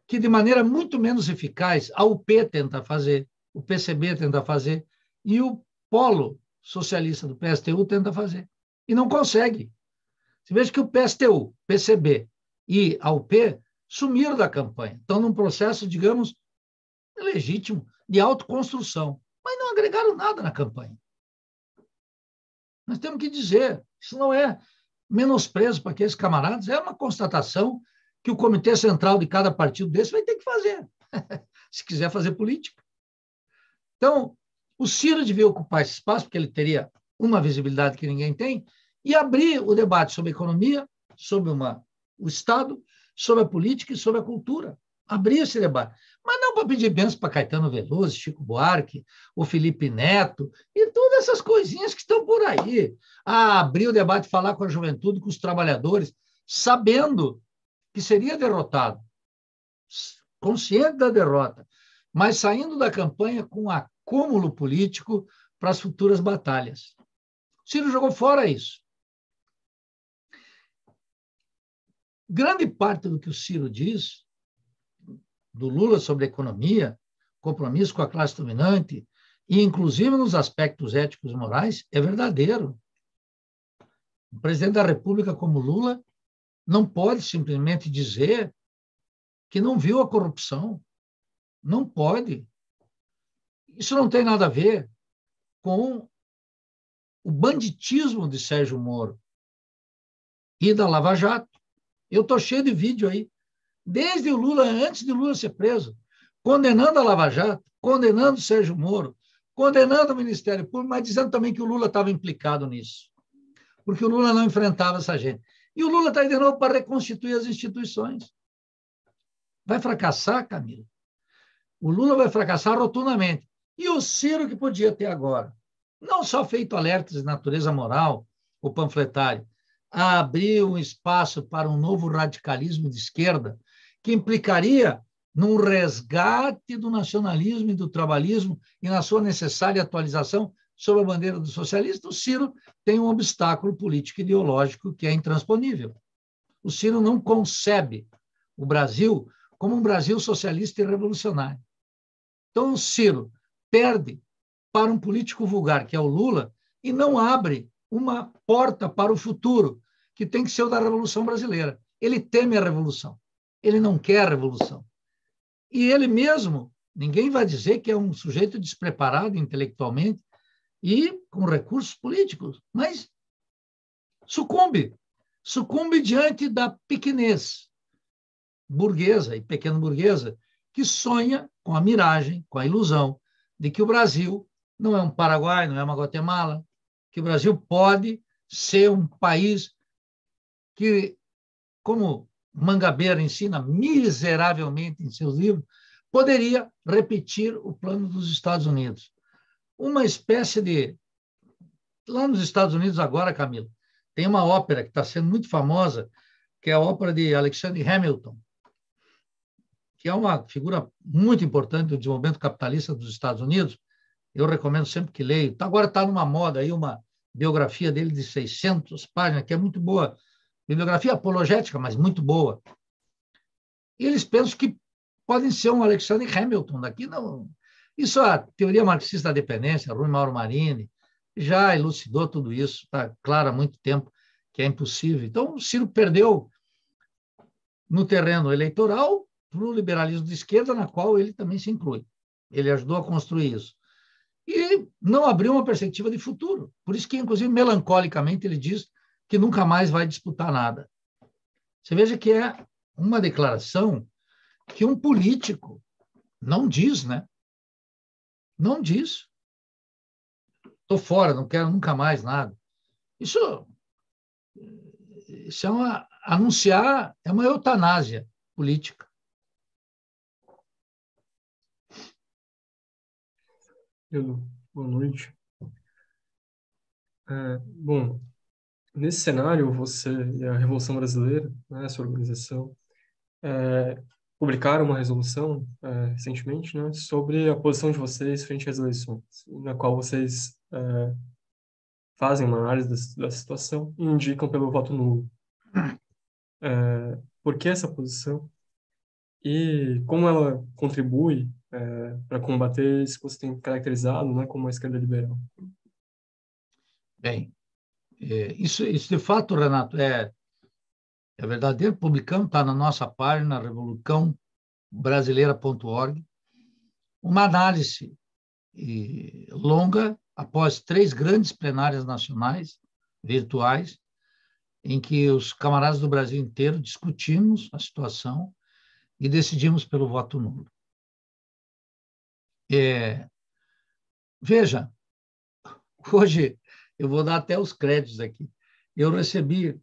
B: que de maneira muito menos eficaz a UP tenta fazer, o PCB tenta fazer, e o polo socialista do PSTU tenta fazer. E não consegue. Você veja que o PSTU, PCB e a UP sumiram da campanha. Estão num processo, digamos, legítimo de autoconstrução, mas não agregaram nada na campanha. Nós temos que dizer, isso não é menosprezo para aqueles camaradas, é uma constatação que o comitê central de cada partido desse vai ter que fazer, se quiser fazer política. Então, o Ciro devia ocupar esse espaço, porque ele teria uma visibilidade que ninguém tem, e abrir o debate sobre economia, sobre uma, o Estado, sobre a política e sobre a cultura. Abrir esse debate. Mas não para pedir bênçãos para Caetano Veloso, Chico Buarque, o Felipe Neto e todas essas coisinhas que estão por aí. Abrir o debate, falar com a juventude, com os trabalhadores, sabendo que seria derrotado, consciente da derrota, mas saindo da campanha com acúmulo político para as futuras batalhas. Ciro jogou fora isso. Grande parte do que o Ciro diz do Lula sobre a economia, compromisso com a classe dominante, e inclusive nos aspectos éticos e morais, é verdadeiro. O presidente da República, como Lula, não pode simplesmente dizer que não viu a corrupção. Não pode. Isso não tem nada a ver com o banditismo de Sérgio Moro. e da Lava Jato. Eu estou cheio de vídeo aí. Desde o Lula, antes de Lula ser preso, condenando a Lava Jato, condenando Sérgio Moro, condenando o Ministério Público, mas dizendo também que o Lula estava implicado nisso. Porque o Lula não enfrentava essa gente. E o Lula está aí de novo para reconstituir as instituições. Vai fracassar, Camila. O Lula vai fracassar rotundamente. E o Ciro, que podia ter agora, não só feito alertas de natureza moral, o panfletário, a abrir um espaço para um novo radicalismo de esquerda, que implicaria num resgate do nacionalismo e do trabalhismo e na sua necessária atualização sob a bandeira do socialista, o Ciro tem um obstáculo político ideológico que é intransponível. O Ciro não concebe o Brasil como um Brasil socialista e revolucionário. Então, o Ciro perde para um político vulgar, que é o Lula, e não abre uma porta para o futuro, que tem que ser o da Revolução Brasileira. Ele teme a revolução. Ele não quer revolução. E ele mesmo, ninguém vai dizer que é um sujeito despreparado intelectualmente e com recursos políticos, mas sucumbe. Sucumbe diante da pequenez burguesa e pequeno burguesa que sonha com a miragem, com a ilusão de que o Brasil não é um Paraguai, não é uma Guatemala, que o Brasil pode ser um país que, como Mangabeira ensina miseravelmente em seus livros, poderia repetir o plano dos Estados Unidos. Uma espécie de. Lá nos Estados Unidos, agora, Camila, tem uma ópera que está sendo muito famosa, que é a ópera de Alexander Hamilton, que é uma figura muito importante do desenvolvimento capitalista dos Estados Unidos. Eu recomendo sempre que leio. Agora está numa moda aí uma biografia dele de 600 páginas, que é muito boa. Bibliografia apologética, mas muito boa. E eles pensam que podem ser um Alexander Hamilton daqui. Não. Isso a teoria marxista da dependência, Rui Mauro Marini, já elucidou tudo isso, está claro há muito tempo que é impossível. Então, o Ciro perdeu no terreno eleitoral para o liberalismo de esquerda, na qual ele também se inclui. Ele ajudou a construir isso. E não abriu uma perspectiva de futuro. Por isso que, inclusive, melancolicamente, ele diz que nunca mais vai disputar nada. Você veja que é uma declaração que um político não diz, né? Não diz. Estou fora, não quero nunca mais nada. Isso, isso é uma anunciar, é uma eutanásia política.
D: Edu, boa noite. É, bom, nesse cenário, você e a Revolução Brasileira, né, sua organização, é, publicaram uma resolução é, recentemente né, sobre a posição de vocês frente às eleições, na qual vocês é, fazem uma análise da, da, situação e indicam pelo voto nulo. É, por que essa posição? E como ela contribui é, para combater isso que você tem caracterizado né, como a esquerda liberal?
B: Bem, é, isso, isso de fato, Renato, é, é verdadeiro. Publicamos, está na nossa página, revolucãobrasileira.org, uma análise e, longa após três grandes plenárias nacionais virtuais, em que os camaradas do Brasil inteiro discutimos a situação e decidimos pelo voto nulo. É, veja, hoje eu vou dar até os créditos aqui. Eu recebi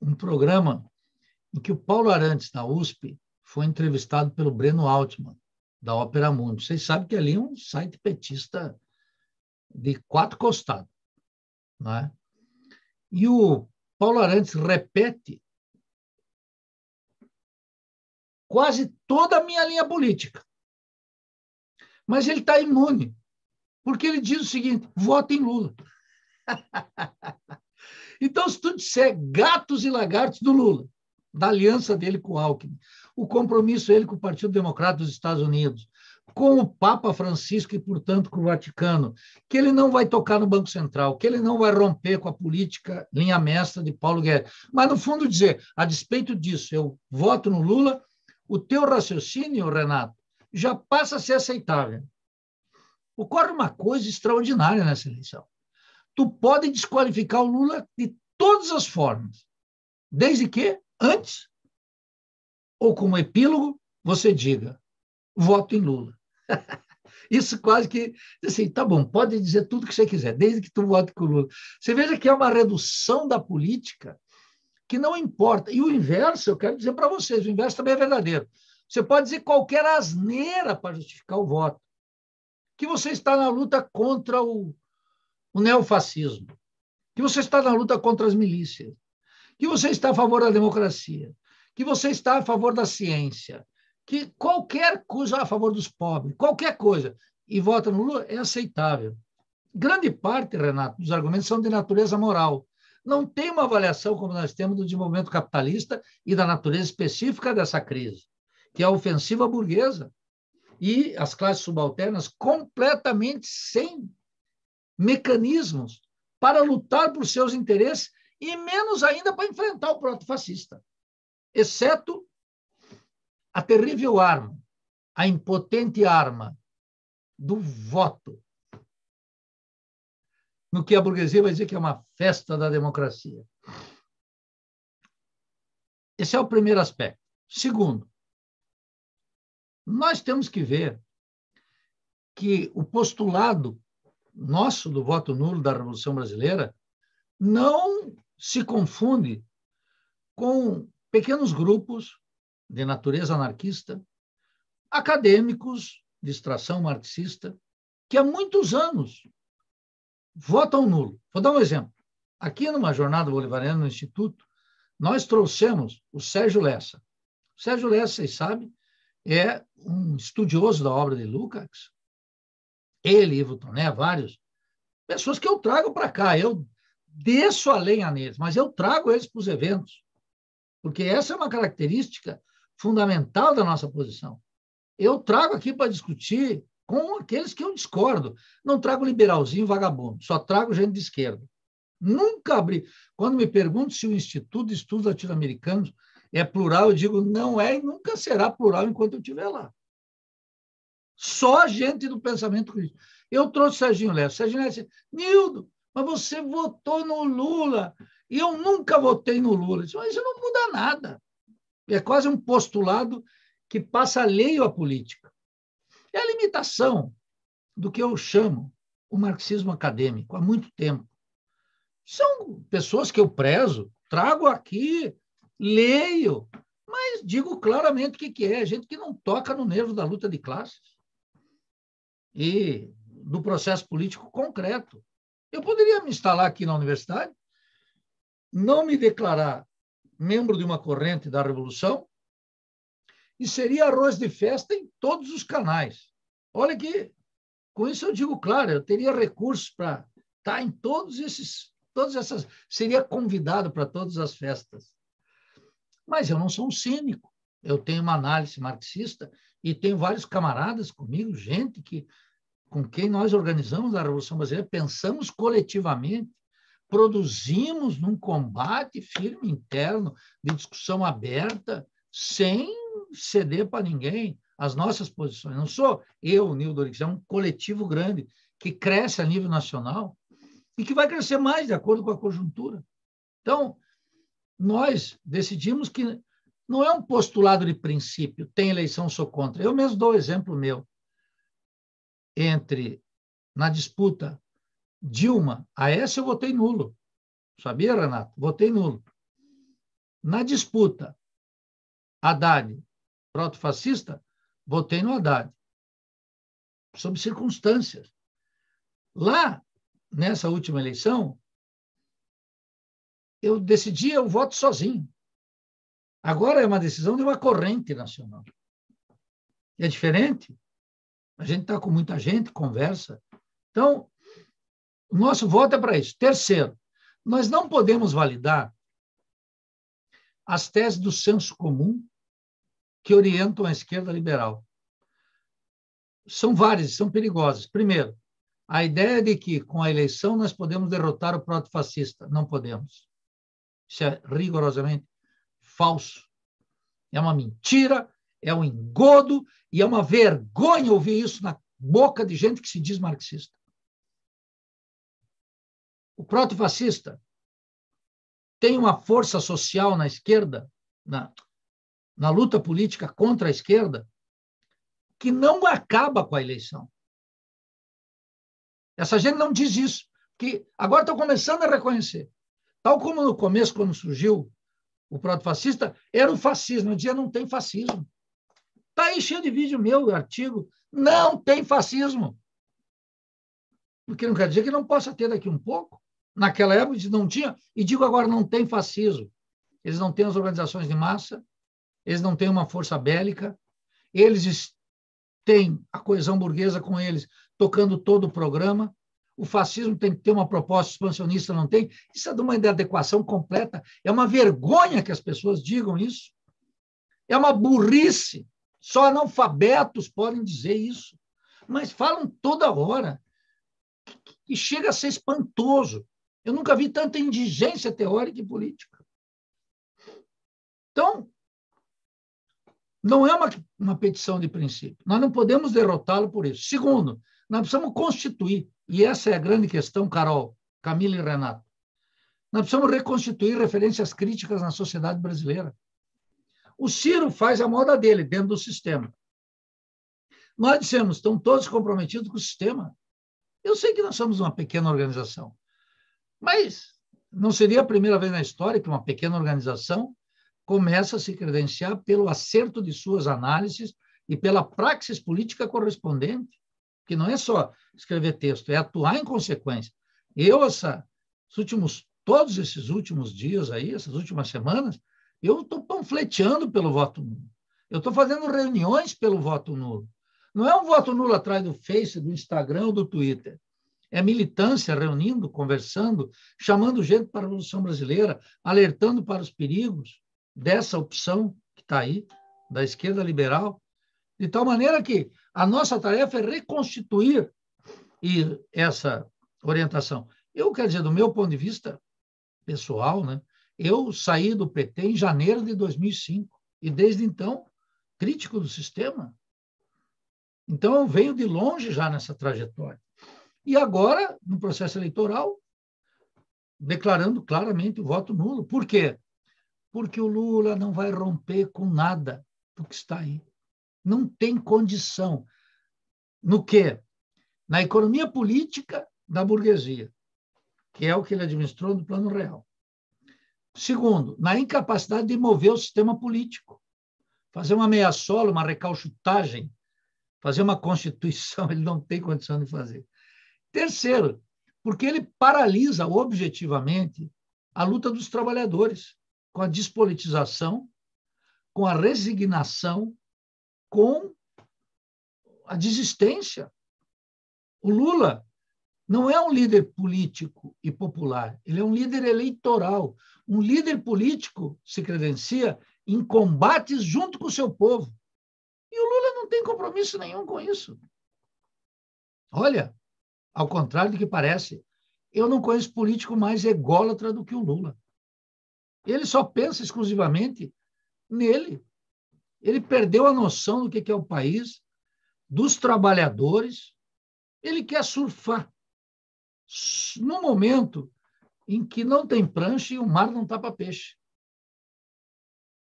B: um programa em que o Paulo Arantes, da USP, foi entrevistado pelo Breno Altman, da Ópera Mundi. Vocês sabem que ali é um site petista de quatro costados. Não é? E o Paulo Arantes repete quase toda a minha linha política. Mas ele está imune, porque ele diz o seguinte: vote em Lula. então, se tu disser gatos e lagartos do Lula, da aliança dele com o Alckmin, o compromisso dele com o Partido Democrata dos Estados Unidos, com o Papa Francisco e, portanto, com o Vaticano, que ele não vai tocar no Banco Central, que ele não vai romper com a política linha mestra de Paulo Guedes. Mas, no fundo, dizer, a despeito disso, eu voto no Lula, o teu raciocínio, Renato, já passa a ser aceitável. Ocorre uma coisa extraordinária nessa eleição. Tu pode desqualificar o Lula de todas as formas, Desde que, antes, ou como epílogo, você diga: voto em Lula. Isso quase que, assim, tá bom, pode dizer tudo que você quiser, desde que tu vote com o Lula. Você veja que é uma redução da política que não importa. E o inverso, eu quero dizer para vocês, o inverso também é verdadeiro. Você pode dizer qualquer asneira para justificar o voto. Que você está na luta contra o, o neofascismo. Que você está na luta contra as milícias. Que você está a favor da democracia. Que você está a favor da ciência. Que qualquer coisa a favor dos pobres, qualquer coisa, e vota no Lula, é aceitável. Grande parte, Renato, dos argumentos são de natureza moral não tem uma avaliação como nós temos do desenvolvimento capitalista e da natureza específica dessa crise, que é a ofensiva burguesa e as classes subalternas completamente sem mecanismos para lutar por seus interesses e menos ainda para enfrentar o proto-fascista, exceto a terrível arma, a impotente arma do voto no que a burguesia vai dizer que é uma festa da democracia. Esse é o primeiro aspecto. Segundo, nós temos que ver que o postulado nosso do voto nulo da Revolução Brasileira não se confunde com pequenos grupos de natureza anarquista, acadêmicos de extração marxista, que há muitos anos votam nulo. Vou dar um exemplo. Aqui numa jornada bolivariana no Instituto, nós trouxemos o Sérgio Lessa. O Sérgio Lessa, vocês sabem, é um estudioso da obra de Lukács. Ele, Ivo Toné, vários. Pessoas que eu trago para cá. Eu desço a lenha neles, mas eu trago eles para os eventos. Porque essa é uma característica fundamental da nossa posição. Eu trago aqui para discutir com aqueles que eu discordo. Não trago liberalzinho vagabundo, só trago gente de esquerda. Nunca abri. Quando me perguntam se o Instituto de Estudos Latino-Americanos é plural, eu digo não é e nunca será plural enquanto eu estiver lá. Só gente do pensamento crítico. Eu trouxe Serginho Lessa. Serginho Lessa disse, Nildo, mas você votou no Lula. E eu nunca votei no Lula. disse, mas isso não muda nada. É quase um postulado que passa alheio à política. É a limitação do que eu chamo o marxismo acadêmico há muito tempo. São pessoas que eu prezo, trago aqui, leio, mas digo claramente o que, que é: gente que não toca no nervo da luta de classes e do processo político concreto. Eu poderia me instalar aqui na universidade, não me declarar membro de uma corrente da revolução, e seria arroz de festa em todos os canais. Olha que, com isso eu digo claro, eu teria recursos para estar em todos esses, todas essas, seria convidado para todas as festas. Mas eu não sou um cínico, eu tenho uma análise marxista e tenho vários camaradas comigo, gente que com quem nós organizamos a Revolução Brasileira, pensamos coletivamente, produzimos num combate firme interno, de discussão aberta, sem ceder para ninguém as nossas posições. Não sou eu, Nildo Orix, é um coletivo grande que cresce a nível nacional e que vai crescer mais de acordo com a conjuntura. Então, nós decidimos que não é um postulado de princípio, tem eleição, sou contra. Eu mesmo dou o exemplo meu. Entre, na disputa Dilma, a essa eu votei nulo. Sabia, Renato? Votei nulo. Na disputa Haddad, proto-fascista, votei no Haddad. Sob circunstâncias. Lá, nessa última eleição, eu decidia o voto sozinho. Agora é uma decisão de uma corrente nacional. É diferente. A gente está com muita gente, conversa. Então, o nosso voto é para isso. Terceiro, nós não podemos validar as teses do senso comum que orientam a esquerda liberal. São várias, são perigosas. Primeiro, a ideia de que com a eleição nós podemos derrotar o proto-fascista. Não podemos. Isso é rigorosamente falso. É uma mentira, é um engodo e é uma vergonha ouvir isso na boca de gente que se diz marxista. O proto-fascista tem uma força social na esquerda, na, na luta política contra a esquerda, que não acaba com a eleição. Essa gente não diz isso, que agora estão começando a reconhecer. Tal como no começo, quando surgiu o proto-fascista, era o fascismo. Eu dizia, não tem fascismo. Está aí cheio de vídeo meu, artigo. Não tem fascismo. Porque não quer dizer que não possa ter daqui um pouco. Naquela época não tinha, e digo agora, não tem fascismo. Eles não têm as organizações de massa, eles não têm uma força bélica, eles têm a coesão burguesa com eles tocando todo o programa. O fascismo tem que ter uma proposta expansionista, não tem? Isso é de uma inadequação completa. É uma vergonha que as pessoas digam isso. É uma burrice. Só analfabetos podem dizer isso. Mas falam toda hora. E chega a ser espantoso. Eu nunca vi tanta indigência teórica e política. Então, não é uma, uma petição de princípio. Nós não podemos derrotá-lo por isso. Segundo, nós precisamos constituir, e essa é a grande questão, Carol, Camila e Renato. Nós precisamos reconstituir referências críticas na sociedade brasileira. O Ciro faz a moda dele dentro do sistema. Nós dissemos, estão todos comprometidos com o sistema. Eu sei que nós somos uma pequena organização, mas não seria a primeira vez na história que uma pequena organização começa a se credenciar pelo acerto de suas análises e pela praxis política correspondente, que não é só escrever texto, é atuar em consequência. Eu, essa, últimos, todos esses últimos dias aí, essas últimas semanas, eu estou panfleteando pelo voto nulo. Eu estou fazendo reuniões pelo voto nulo. Não é um voto nulo atrás do Face, do Instagram ou do Twitter. É militância reunindo, conversando, chamando gente para a Revolução Brasileira, alertando para os perigos dessa opção que está aí, da esquerda liberal, de tal maneira que a nossa tarefa é reconstituir essa orientação. Eu quero dizer, do meu ponto de vista pessoal, né, eu saí do PT em janeiro de 2005 e desde então crítico do sistema. Então eu venho de longe já nessa trajetória. E agora, no processo eleitoral, declarando claramente o voto nulo. Por quê? Porque o Lula não vai romper com nada do que está aí. Não tem condição. No quê? Na economia política da burguesia, que é o que ele administrou no plano real. Segundo, na incapacidade de mover o sistema político. Fazer uma meia-sola, uma recalchutagem, fazer uma constituição, ele não tem condição de fazer. Terceiro, porque ele paralisa objetivamente a luta dos trabalhadores, com a despolitização, com a resignação, com a desistência. O Lula não é um líder político e popular, ele é um líder eleitoral. Um líder político se credencia em combates junto com o seu povo. E o Lula não tem compromisso nenhum com isso. Olha, ao contrário do que parece. Eu não conheço político mais ególatra do que o Lula. Ele só pensa exclusivamente nele. Ele perdeu a noção do que é o país, dos trabalhadores. Ele quer surfar no momento em que não tem prancha e o mar não para peixe.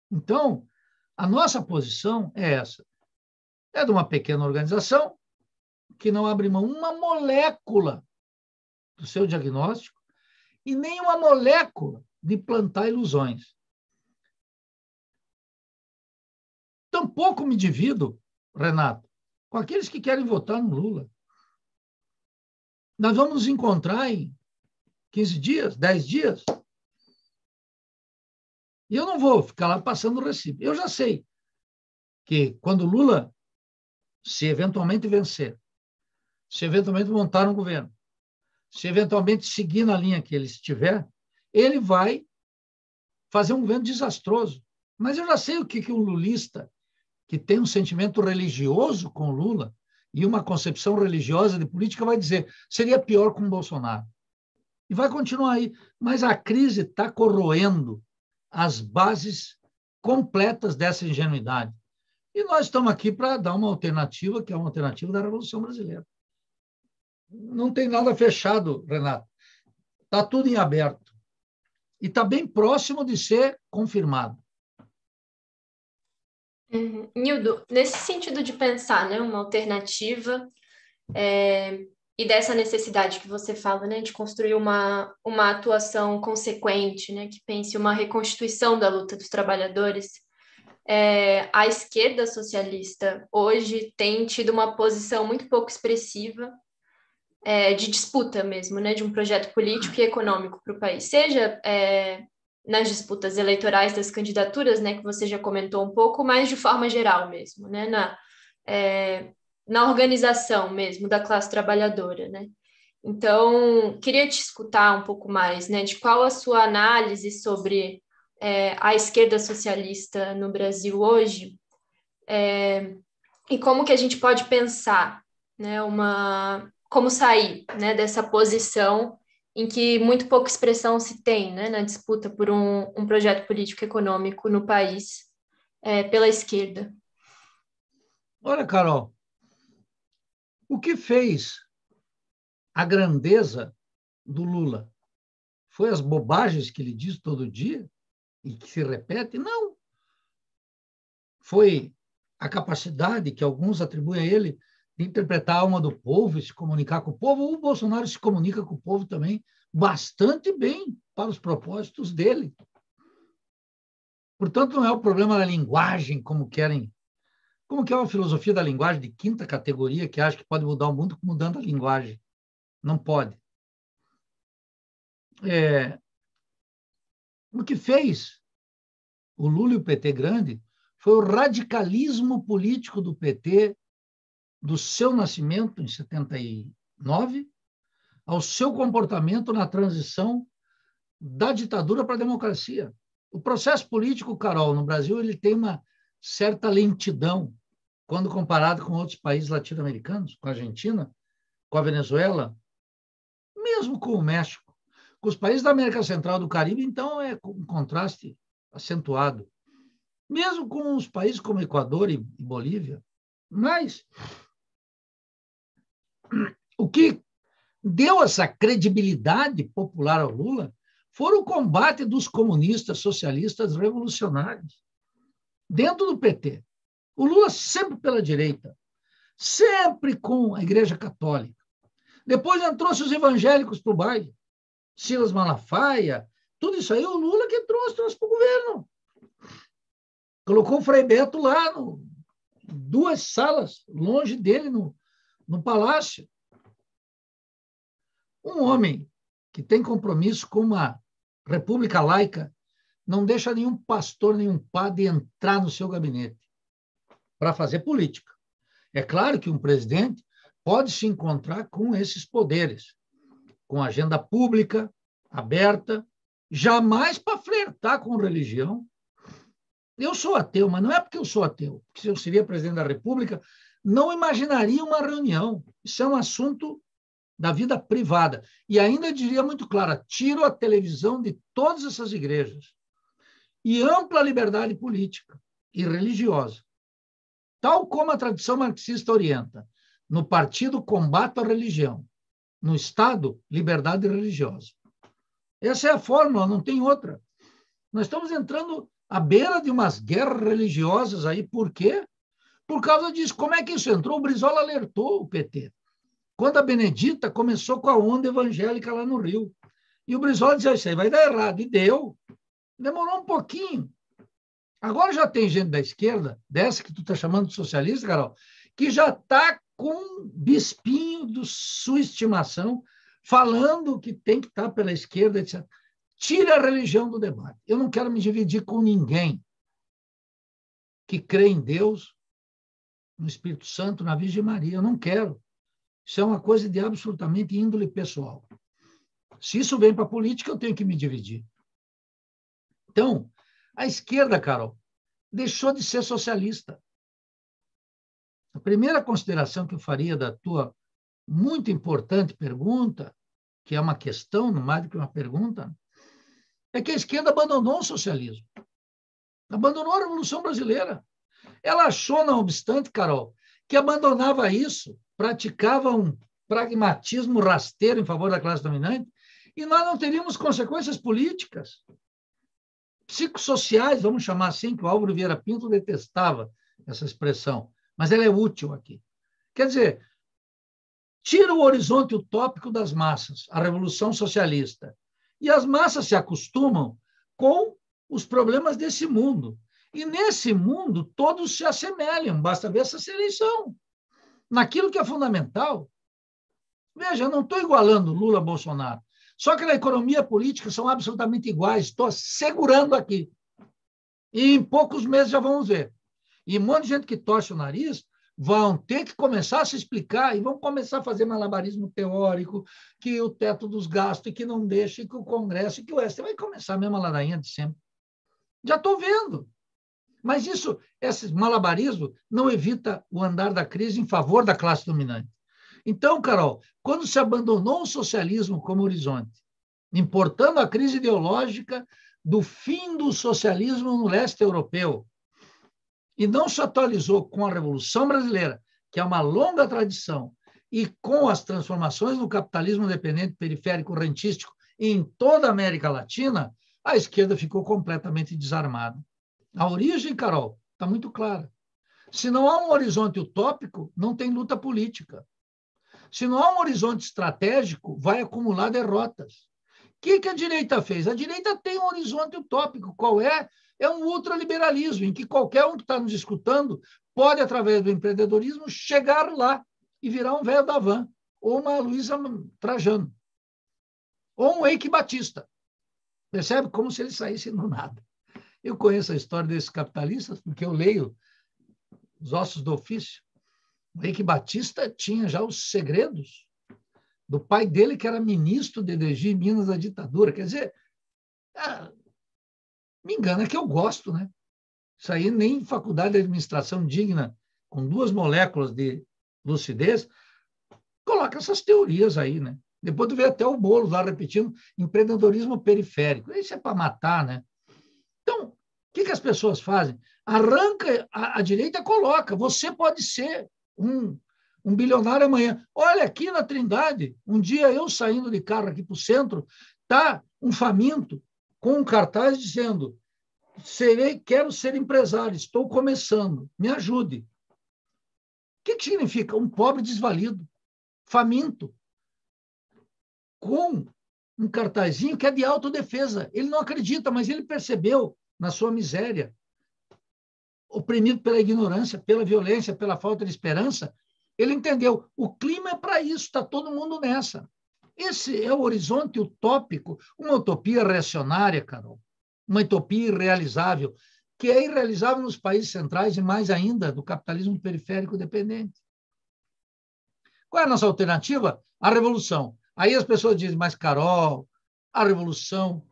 B: Então, a nossa posição é essa. É de uma pequena organização que não abre mão uma molécula do seu diagnóstico e nem uma molécula de plantar ilusões. Tampouco me divido, Renato, com aqueles que querem votar no Lula. Nós vamos nos encontrar em 15 dias, 10 dias. E eu não vou ficar lá passando o recibo. Eu já sei que quando Lula se eventualmente vencer, se eventualmente montar um governo, se eventualmente seguir na linha que ele estiver, ele vai fazer um governo desastroso. Mas eu já sei o que, que um lulista que tem um sentimento religioso com Lula e uma concepção religiosa de política vai dizer seria pior com Bolsonaro. E vai continuar aí. Mas a crise está corroendo as bases completas dessa ingenuidade. E nós estamos aqui para dar uma alternativa, que é uma alternativa da Revolução Brasileira não tem nada fechado, Renato. Está tudo em aberto. e está bem próximo de ser confirmado.
A: Uhum. Nildo, nesse sentido de pensar né, uma alternativa é, e dessa necessidade que você fala né, de construir uma, uma atuação consequente, né, que pense uma reconstituição da luta dos trabalhadores, é, a esquerda socialista hoje tem tido uma posição muito pouco expressiva é, de disputa mesmo, né, de um projeto político e econômico para o país, seja é, nas disputas eleitorais das candidaturas, né, que você já comentou um pouco, mas de forma geral mesmo, né, na, é, na organização mesmo da classe trabalhadora, né. Então, queria te escutar um pouco mais, né, de qual a sua análise sobre é, a esquerda socialista no Brasil hoje é, e como que a gente pode pensar, né, uma, como sair, né, dessa posição em que muito pouca expressão se tem né, na disputa por um, um projeto político-econômico no país é, pela esquerda.
B: Olha, Carol, o que fez a grandeza do Lula? Foi as bobagens que ele diz todo dia e que se repete? Não. Foi a capacidade que alguns atribuem a ele interpretar a alma do povo se comunicar com o povo, o Bolsonaro se comunica com o povo também bastante bem para os propósitos dele. Portanto, não é o problema da linguagem, como querem, como que é uma filosofia da linguagem de quinta categoria que acha que pode mudar o mundo mudando a linguagem. Não pode. É, o que fez o Lula e o PT grande foi o radicalismo político do PT do seu nascimento, em 79, ao seu comportamento na transição da ditadura para a democracia. O processo político, Carol, no Brasil, ele tem uma certa lentidão quando comparado com outros países latino-americanos, com a Argentina, com a Venezuela, mesmo com o México. Com os países da América Central do Caribe, então, é um contraste acentuado. Mesmo com os países como Equador e Bolívia. Mas o que deu essa credibilidade popular ao Lula foi o combate dos comunistas socialistas revolucionários dentro do PT. O Lula sempre pela direita, sempre com a Igreja Católica. Depois entrou-se os evangélicos para o baile. Silas Malafaia, tudo isso aí, o Lula que trouxe, trouxe para o governo. Colocou o Frei Beto lá, no, duas salas longe dele, no, no palácio. Um homem que tem compromisso com uma república laica não deixa nenhum pastor, nenhum padre entrar no seu gabinete para fazer política. É claro que um presidente pode se encontrar com esses poderes, com agenda pública aberta, jamais para flertar com religião. Eu sou ateu, mas não é porque eu sou ateu, porque se eu seria presidente da República, não imaginaria uma reunião. Isso é um assunto da vida privada. E ainda diria muito clara: tiro a televisão de todas essas igrejas. E ampla liberdade política e religiosa. Tal como a tradição marxista orienta. No partido, combate a religião. No Estado, liberdade religiosa. Essa é a fórmula, não tem outra. Nós estamos entrando à beira de umas guerras religiosas aí, por quê? Por causa disso. Como é que isso entrou? O Brizola alertou o PT. Quando a Benedita começou com a onda evangélica lá no Rio. E o Brizola dizia, isso aí vai dar errado. E deu. Demorou um pouquinho. Agora já tem gente da esquerda, dessa que tu está chamando de socialista, Carol, que já está com bispinho de sua estimação, falando que tem que estar tá pela esquerda, etc. Tira a religião do debate. Eu não quero me dividir com ninguém que crê em Deus, no Espírito Santo, na Virgem Maria. Eu não quero. Isso é uma coisa de absolutamente índole pessoal. Se isso vem para a política, eu tenho que me dividir. Então, a esquerda, Carol, deixou de ser socialista. A primeira consideração que eu faria da tua muito importante pergunta, que é uma questão, não mais do que uma pergunta, é que a esquerda abandonou o socialismo. Abandonou a Revolução Brasileira. Ela achou, não obstante, Carol, que abandonava isso praticava um pragmatismo rasteiro em favor da classe dominante e nós não teríamos consequências políticas, psicossociais, vamos chamar assim, que o Álvaro Vieira Pinto detestava essa expressão, mas ela é útil aqui. Quer dizer, tira o horizonte utópico das massas, a revolução socialista, e as massas se acostumam com os problemas desse mundo. E nesse mundo todos se assemelham, basta ver essa seleção. Naquilo que é fundamental. Veja, eu não estou igualando Lula Bolsonaro. Só que na economia política são absolutamente iguais. Estou assegurando aqui. E em poucos meses já vamos ver. E um monte de gente que torce o nariz vão ter que começar a se explicar e vão começar a fazer malabarismo teórico, que o teto dos gastos, e que não deixa, e que o Congresso, e que o STF vai começar a mesma ladainha de sempre. Já estou vendo. Mas isso, esse malabarismo, não evita o andar da crise em favor da classe dominante. Então, Carol, quando se abandonou o socialismo como horizonte, importando a crise ideológica do fim do socialismo no leste europeu, e não se atualizou com a Revolução Brasileira, que é uma longa tradição, e com as transformações no capitalismo dependente periférico rentístico em toda a América Latina, a esquerda ficou completamente desarmada. A origem, Carol, está muito clara. Se não há um horizonte utópico, não tem luta política. Se não há um horizonte estratégico, vai acumular derrotas. O que, que a direita fez? A direita tem um horizonte utópico. Qual é? É um ultraliberalismo, em que qualquer um que está nos escutando pode, através do empreendedorismo, chegar lá e virar um velho da van, ou uma Luísa Trajano, ou um Eike Batista. Percebe? Como se ele saísse do nada. Eu conheço a história desses capitalistas porque eu leio os ossos do ofício. O Eike Batista tinha já os segredos do pai dele, que era ministro de em Minas da ditadura. Quer dizer, é, me engana que eu gosto, né? Isso aí nem faculdade de administração digna, com duas moléculas de lucidez, coloca essas teorias aí, né? Depois tu vê até o bolo lá repetindo empreendedorismo periférico. Isso é para matar, né? Então, que, que as pessoas fazem? Arranca, a, a direita coloca, você pode ser um, um bilionário amanhã. Olha, aqui na Trindade, um dia eu saindo de carro aqui para o centro, tá um faminto com um cartaz dizendo: serei, quero ser empresário, estou começando, me ajude. O que, que significa? Um pobre desvalido, faminto, com um cartazinho que é de autodefesa. Ele não acredita, mas ele percebeu na sua miséria, oprimido pela ignorância, pela violência, pela falta de esperança, ele entendeu, o clima é para isso, está todo mundo nessa. Esse é o horizonte utópico, uma utopia reacionária, Carol, uma utopia irrealizável, que é irrealizável nos países centrais e mais ainda do capitalismo periférico dependente. Qual é a nossa alternativa? A revolução. Aí as pessoas dizem, mas Carol, a revolução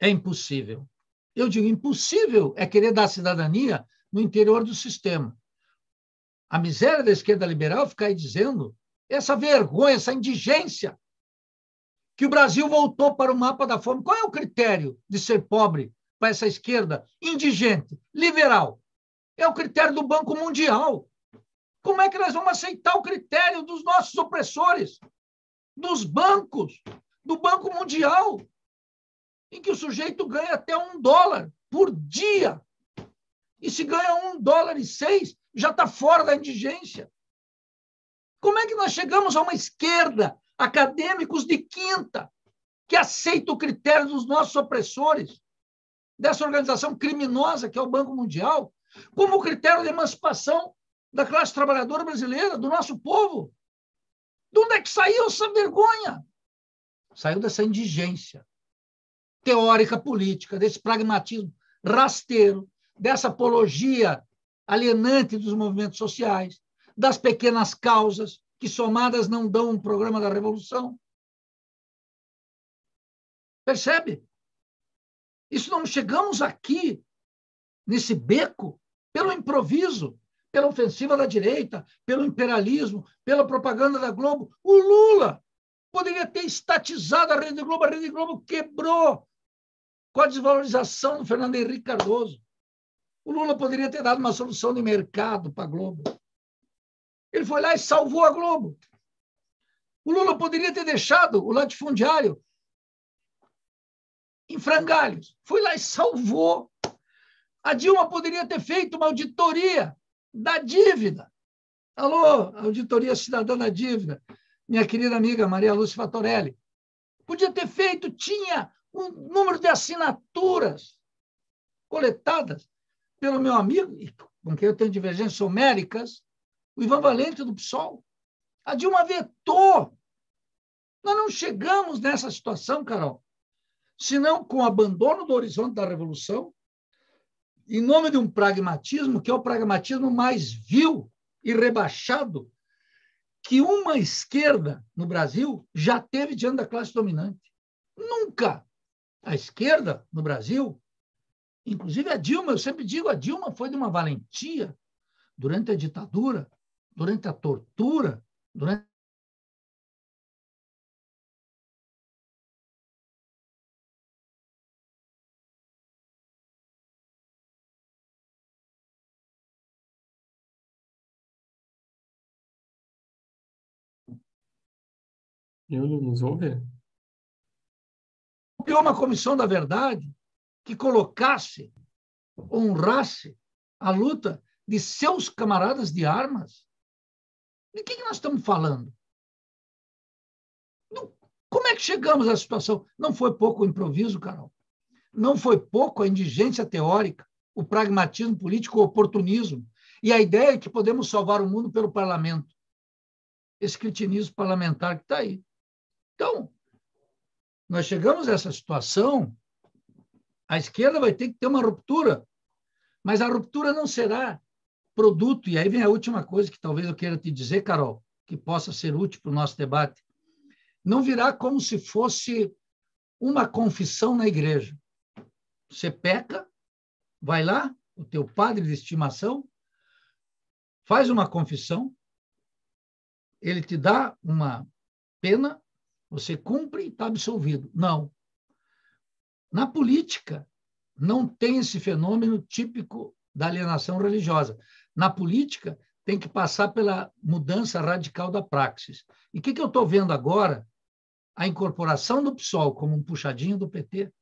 B: é impossível. Eu digo, impossível é querer dar cidadania no interior do sistema. A miséria da esquerda liberal fica aí dizendo essa vergonha, essa indigência que o Brasil voltou para o mapa da fome. Qual é o critério de ser pobre para essa esquerda indigente, liberal? É o critério do Banco Mundial. Como é que nós vamos aceitar o critério dos nossos opressores? dos bancos, do Banco Mundial, em que o sujeito ganha até um dólar por dia. E se ganha um dólar e seis, já está fora da indigência. Como é que nós chegamos a uma esquerda, acadêmicos de quinta, que aceita o critério dos nossos opressores, dessa organização criminosa que é o Banco Mundial, como critério de emancipação da classe trabalhadora brasileira, do nosso povo? De onde é que saiu essa vergonha? Saiu dessa indigência teórica política, desse pragmatismo rasteiro, dessa apologia alienante dos movimentos sociais, das pequenas causas que somadas não dão um programa da revolução. Percebe? Isso não chegamos aqui nesse beco pelo improviso pela ofensiva da direita, pelo imperialismo, pela propaganda da Globo. O Lula poderia ter estatizado a Rede Globo, a Rede Globo quebrou com a desvalorização do Fernando Henrique Cardoso. O Lula poderia ter dado uma solução de mercado para a Globo. Ele foi lá e salvou a Globo. O Lula poderia ter deixado o latifundiário em frangalhos. Foi lá e salvou. A Dilma poderia ter feito uma auditoria da dívida. Alô, Auditoria Cidadã da Dívida, minha querida amiga Maria Lúcia Fatorelli. Podia ter feito, tinha um número de assinaturas coletadas pelo meu amigo, com quem eu tenho divergências homéricas, o Ivan Valente do PSOL. A Dilma vetou. Nós não chegamos nessa situação, Carol, senão com o abandono do horizonte da revolução, em nome de um pragmatismo que é o pragmatismo mais vil e rebaixado que uma esquerda no Brasil já teve diante da classe dominante. Nunca a esquerda no Brasil, inclusive a Dilma, eu sempre digo, a Dilma foi de uma valentia durante a ditadura, durante a tortura, durante
D: Nildo, nos ouve?
B: Criou uma comissão da verdade que colocasse, honrasse a luta de seus camaradas de armas. De que, que nós estamos falando? Como é que chegamos à situação? Não foi pouco o improviso, Carol. Não foi pouco a indigência teórica, o pragmatismo político, o oportunismo e a ideia de que podemos salvar o mundo pelo parlamento. Esse cretinismo parlamentar que está aí. Então, nós chegamos a essa situação, a esquerda vai ter que ter uma ruptura, mas a ruptura não será produto, e aí vem a última coisa que talvez eu queira te dizer, Carol, que possa ser útil para o nosso debate. Não virá como se fosse uma confissão na igreja. Você peca, vai lá, o teu padre de estimação, faz uma confissão, ele te dá uma pena, você cumpre e está absolvido. Não. Na política, não tem esse fenômeno típico da alienação religiosa. Na política, tem que passar pela mudança radical da praxis. E o que, que eu estou vendo agora? A incorporação do PSOL como um puxadinho do PT.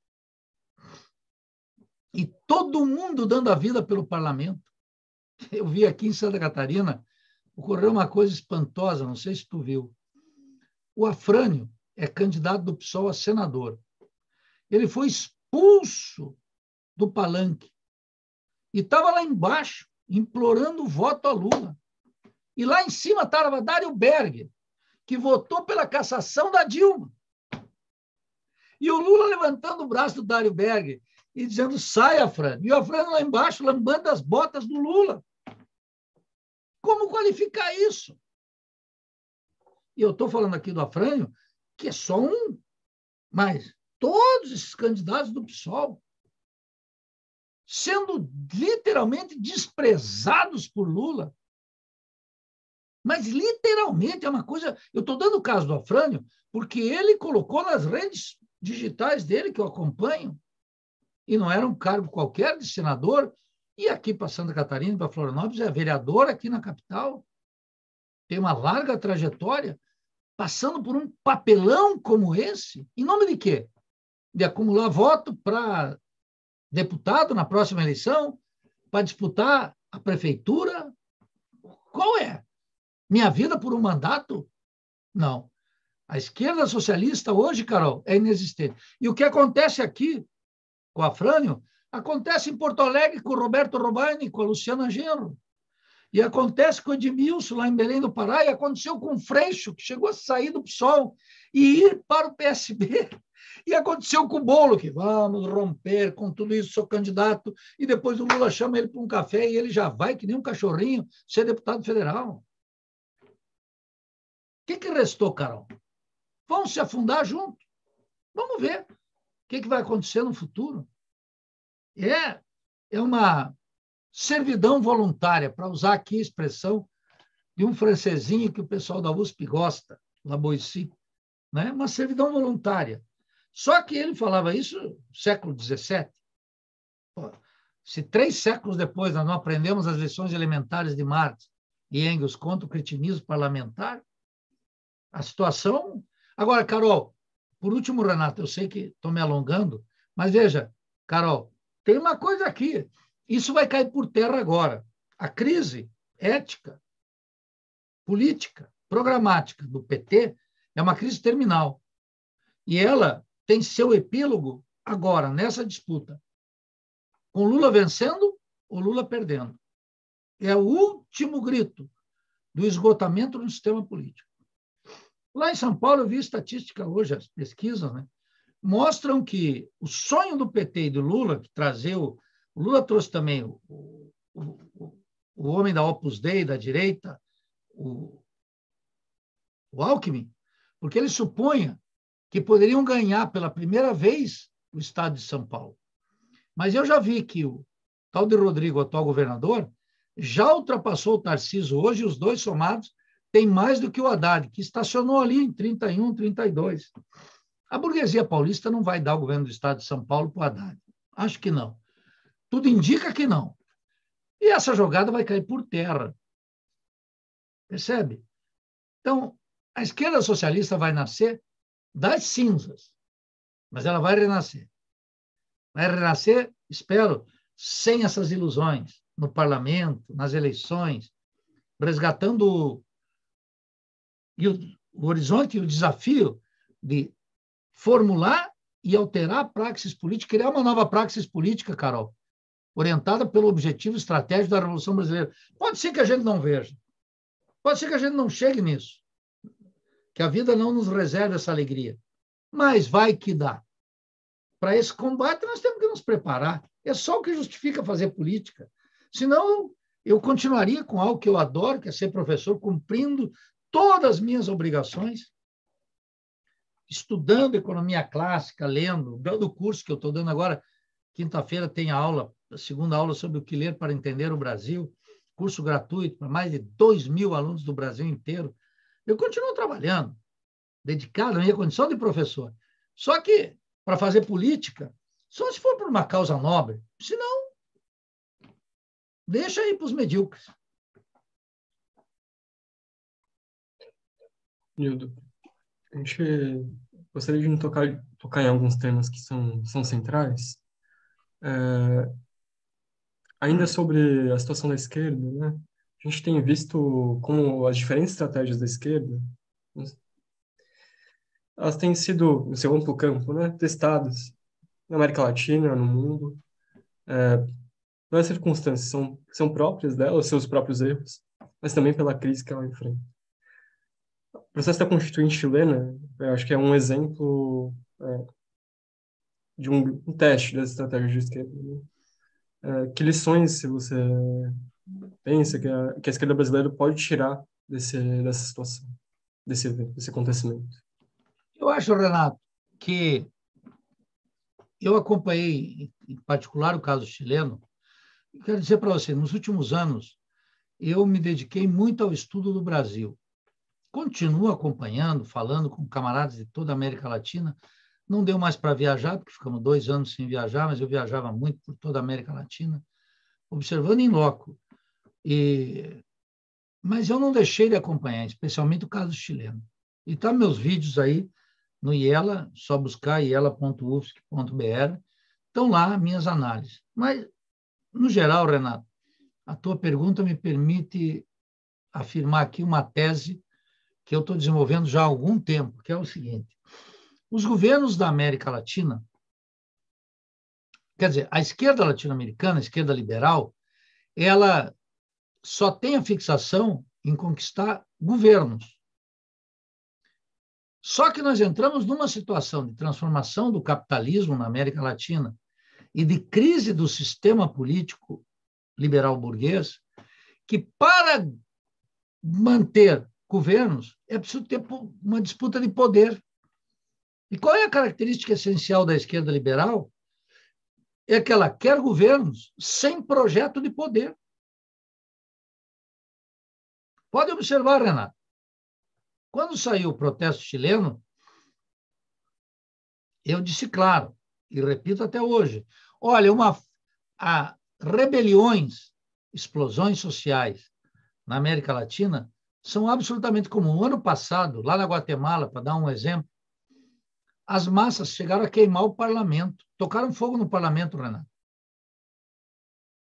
B: E todo mundo dando a vida pelo parlamento. Eu vi aqui em Santa Catarina, ocorreu uma coisa espantosa, não sei se tu viu. O Afrânio, é candidato do PSOL a senador. Ele foi expulso do palanque e estava lá embaixo, implorando o voto a Lula. E lá em cima estava Dário Berger, que votou pela cassação da Dilma. E o Lula levantando o braço do Dário Berger e dizendo: saia, Fran. E o Fran lá embaixo lambando as botas do Lula. Como qualificar isso? E eu estou falando aqui do Afrânio que é só um, mas todos esses candidatos do PSOL sendo literalmente desprezados por Lula. Mas literalmente é uma coisa. Eu estou dando o caso do Afrânio, porque ele colocou nas redes digitais dele, que eu acompanho, e não era um cargo qualquer de senador, e aqui para Santa Catarina, para Florianópolis, é vereador aqui na capital, tem uma larga trajetória, passando por um papelão como esse, em nome de quê? De acumular voto para deputado na próxima eleição, para disputar a prefeitura? Qual é? Minha vida por um mandato? Não. A esquerda socialista hoje, Carol, é inexistente. E o que acontece aqui com a Frânio, acontece em Porto Alegre com o Roberto Robaini, com a Luciana Genro. E acontece com o Edmilson, lá em Belém do Pará, e aconteceu com o Freixo, que chegou a sair do PSOL e ir para o PSB. E aconteceu com o Bolo, que vamos romper com tudo isso, sou candidato, e depois o Lula chama ele para um café e ele já vai, que nem um cachorrinho, ser deputado federal. O que, que restou, Carol? Vamos se afundar junto. Vamos ver o que, que vai acontecer no futuro. É, é uma servidão voluntária, para usar aqui a expressão de um francesinho que o pessoal da USP gosta, Laboissy, né? uma servidão voluntária. Só que ele falava isso no século XVII. Se três séculos depois nós não aprendemos as lições elementares de Marx e Engels contra o cretinismo parlamentar, A situação. Agora, Carol, por último, Renato, eu sei que estou me alongando, mas veja, Carol, tem uma coisa aqui. Isso vai cair por terra agora. A crise ética, política, programática do PT é uma crise terminal. E ela tem seu epílogo agora, nessa disputa. Com Lula vencendo ou Lula perdendo. É o último grito do esgotamento do sistema político. Lá em São Paulo, eu vi estatística hoje, as pesquisas, né, mostram que o sonho do PT e do Lula, que trazer o, o Lula trouxe também o, o, o, homem da Opus Dei, da direita, o, o Alckmin, porque ele supunha que poderiam ganhar pela primeira vez o estado de São Paulo. Mas eu já vi que o tal de Rodrigo, atual governador, já ultrapassou o Tarcísio hoje, os dois somados têm mais do que o Haddad, que estacionou ali em 31, 32. A burguesia paulista não vai dar o governo do estado de São Paulo para o Haddad. Acho que não. Tudo indica que não. E essa jogada vai cair por terra. Percebe? Então, a esquerda socialista vai nascer das cinzas, mas ela vai renascer. Vai renascer, espero, sem essas ilusões, no parlamento, nas eleições, resgatando o, o horizonte e o desafio de formular e alterar a praxis política, criar uma nova praxis política, Carol, orientada pelo objetivo estratégico da Revolução Brasileira. Pode ser que a gente não veja, pode ser que a gente não chegue nisso, que a vida não nos reserve essa alegria, mas vai que dá. Para esse combate, nós temos que nos preparar. É só o que justifica fazer política. Senão, eu continuaria com algo que eu adoro, que é ser professor, cumprindo todas as minhas obrigações, estudando economia clássica, lendo, dando o curso que eu estou dando agora. Quinta-feira tem aula, segunda aula sobre o que ler para entender o Brasil, curso gratuito para mais de 2 mil alunos do Brasil inteiro. Eu continuo trabalhando, dedicado à minha condição de professor. Só que, para fazer política, só se for por uma causa nobre. Senão, deixa aí para os medíocres.
D: Nildo, a gente gostaria de tocar, tocar em alguns temas que são, são centrais. É, ainda sobre a situação da esquerda, né? A gente tem visto como as diferentes estratégias da esquerda elas têm sido, no seu amplo campo, né, testadas na América Latina, no mundo, é, pelas circunstâncias são, são próprias dela, seus próprios erros, mas também pela crise que ela enfrenta. O processo da Constituinte chilena, eu acho que é um exemplo é, de um, um, teste das estratégias de esquerda. Né? É, que lições se você pensa que a, que a esquerda brasileira pode tirar desse, dessa situação, desse, desse acontecimento?
B: Eu acho, Renato, que eu acompanhei, em particular, o caso chileno. Quero dizer para você, nos últimos anos, eu me dediquei muito ao estudo do Brasil. Continuo acompanhando, falando com camaradas de toda a América Latina. Não deu mais para viajar, porque ficamos dois anos sem viajar, mas eu viajava muito por toda a América Latina, observando em loco. E... Mas eu não deixei de acompanhar, especialmente o caso chileno. E tá meus vídeos aí no IELA, só buscar iela.ufsc.br, estão lá minhas análises. Mas, no geral, Renato, a tua pergunta me permite afirmar aqui uma tese que eu estou desenvolvendo já há algum tempo, que é o seguinte: os governos da América Latina, quer dizer, a esquerda latino-americana, a esquerda liberal, ela só tem a fixação em conquistar governos. Só que nós entramos numa situação de transformação do capitalismo na América Latina e de crise do sistema político liberal burguês, que para manter governos é preciso ter uma disputa de poder. E qual é a característica essencial da esquerda liberal? É que ela quer governos sem projeto de poder. Pode observar, Renato. Quando saiu o protesto chileno, eu disse claro, e repito até hoje: olha, uma, a rebeliões, explosões sociais na América Latina são absolutamente comuns. ano passado, lá na Guatemala, para dar um exemplo, as massas chegaram a queimar o parlamento. Tocaram fogo no parlamento, Renato.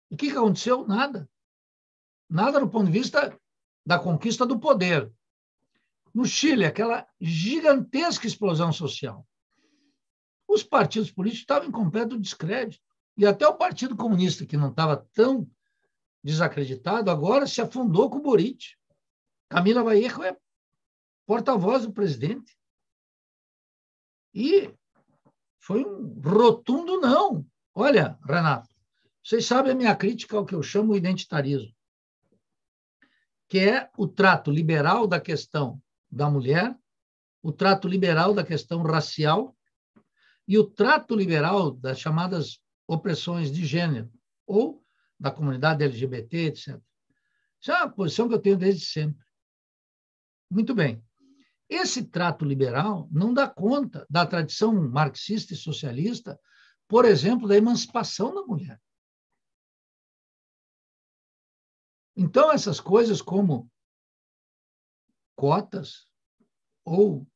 B: E o que, que aconteceu? Nada. Nada do ponto de vista da conquista do poder. No Chile, aquela gigantesca explosão social. Os partidos políticos estavam em completo descrédito. E até o Partido Comunista, que não estava tão desacreditado, agora se afundou com o Boric. Camila Vallejo é porta-voz do presidente. E foi um rotundo não. Olha, Renato, vocês sabem a minha crítica ao que eu chamo identitarismo, que é o trato liberal da questão da mulher, o trato liberal da questão racial e o trato liberal das chamadas opressões de gênero ou da comunidade LGBT, etc. Isso é uma posição que eu tenho desde sempre. Muito bem. Esse trato liberal não dá conta da tradição marxista e socialista, por exemplo, da emancipação da mulher. Então, essas coisas como cotas ou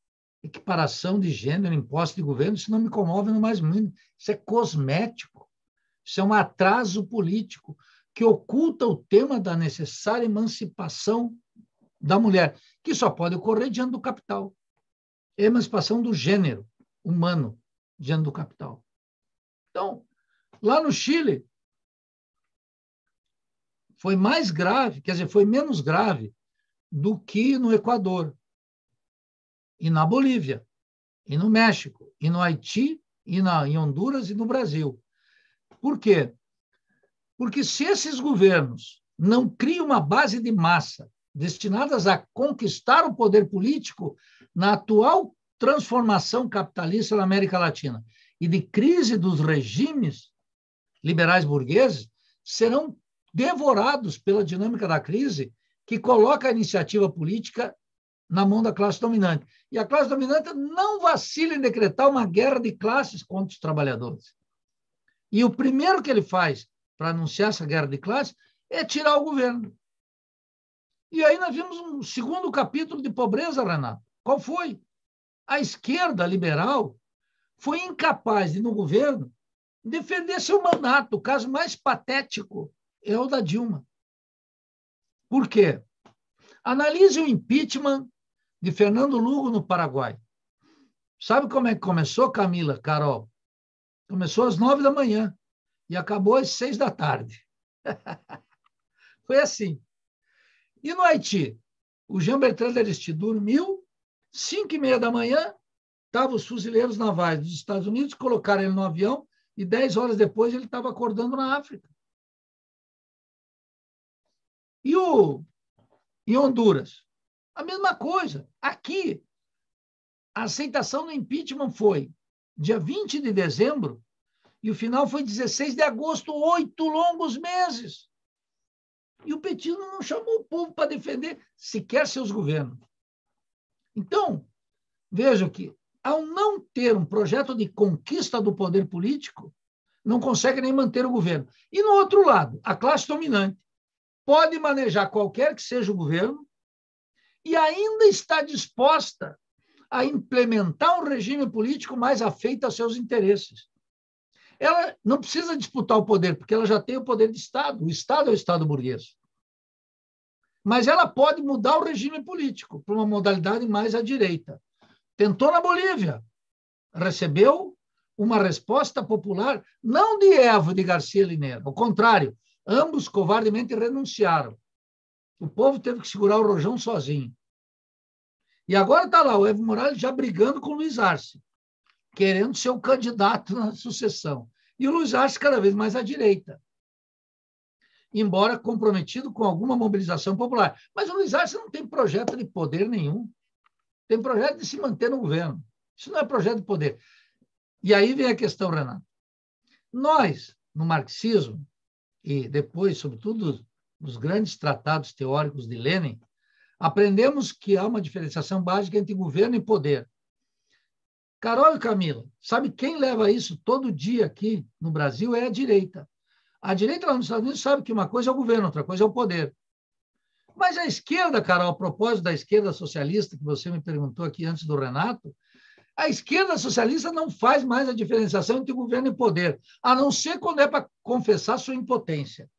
B: equiparação de gênero, imposto de governo, isso não me comove no mais mínimo. Isso é cosmético. Isso é um atraso político que oculta o tema da necessária emancipação da mulher, que só pode ocorrer diante do capital. Emancipação do gênero humano diante do capital. Então, lá no Chile, foi mais grave, quer dizer, foi menos grave do que no Equador, e na Bolívia, e no México, e no Haiti, e na, em Honduras e no Brasil. Por quê? Porque se esses governos não criam uma base de massa destinadas a conquistar o poder político na atual transformação capitalista na América Latina e de crise dos regimes liberais burgueses, serão devorados pela dinâmica da crise que coloca a iniciativa política na mão da classe dominante. E a classe dominante não vacila em decretar uma guerra de classes contra os trabalhadores. E o primeiro que ele faz para anunciar essa guerra de classes é tirar o governo. E aí nós vimos um segundo capítulo de pobreza, Renato. Qual foi? A esquerda liberal foi incapaz de, no governo, defender seu mandato. O caso mais patético é o da Dilma. Por quê? Analise o impeachment de Fernando Lugo no Paraguai. Sabe como é que começou, Camila, Carol? Começou às nove da manhã e acabou às seis da tarde. Foi assim. E no Haiti? O Jean Bertrand Aristide dormiu, cinco e meia da manhã, estavam os fuzileiros navais dos Estados Unidos, colocaram ele no avião e dez horas depois ele estava acordando na África. E o em Honduras? A mesma coisa. Aqui, a aceitação do impeachment foi dia 20 de dezembro e o final foi 16 de agosto, oito longos meses. E o petismo não chamou o povo para defender sequer seus governos. Então, vejam que, ao não ter um projeto de conquista do poder político, não consegue nem manter o governo. E, no outro lado, a classe dominante pode manejar qualquer que seja o governo e ainda está disposta a implementar um regime político mais afeito aos seus interesses. Ela não precisa disputar o poder, porque ela já tem o poder de Estado. O Estado é o Estado burguês. Mas ela pode mudar o regime político para uma modalidade mais à direita. Tentou na Bolívia, recebeu uma resposta popular, não de Evo de Garcia Linera, ao contrário, ambos covardemente renunciaram. O povo teve que segurar o rojão sozinho. E agora está lá o Evo Morales já brigando com o Luiz Arce querendo ser o candidato na sucessão. E o Luiz Arce cada vez mais à direita, embora comprometido com alguma mobilização popular. Mas o Luiz Arce não tem projeto de poder nenhum. Tem projeto de se manter no governo. Isso não é projeto de poder. E aí vem a questão, Renato. Nós, no marxismo, e depois, sobretudo, nos grandes tratados teóricos de Lenin, aprendemos que há uma diferenciação básica entre governo e poder. Carol e Camila, sabe quem leva isso todo dia aqui no Brasil é a direita. A direita lá nos Estados Unidos sabe que uma coisa é o governo, outra coisa é o poder. Mas a esquerda, Carol, a propósito da esquerda socialista que você me perguntou aqui antes do Renato, a esquerda socialista não faz mais a diferenciação entre governo e poder, a não ser quando é para confessar sua impotência.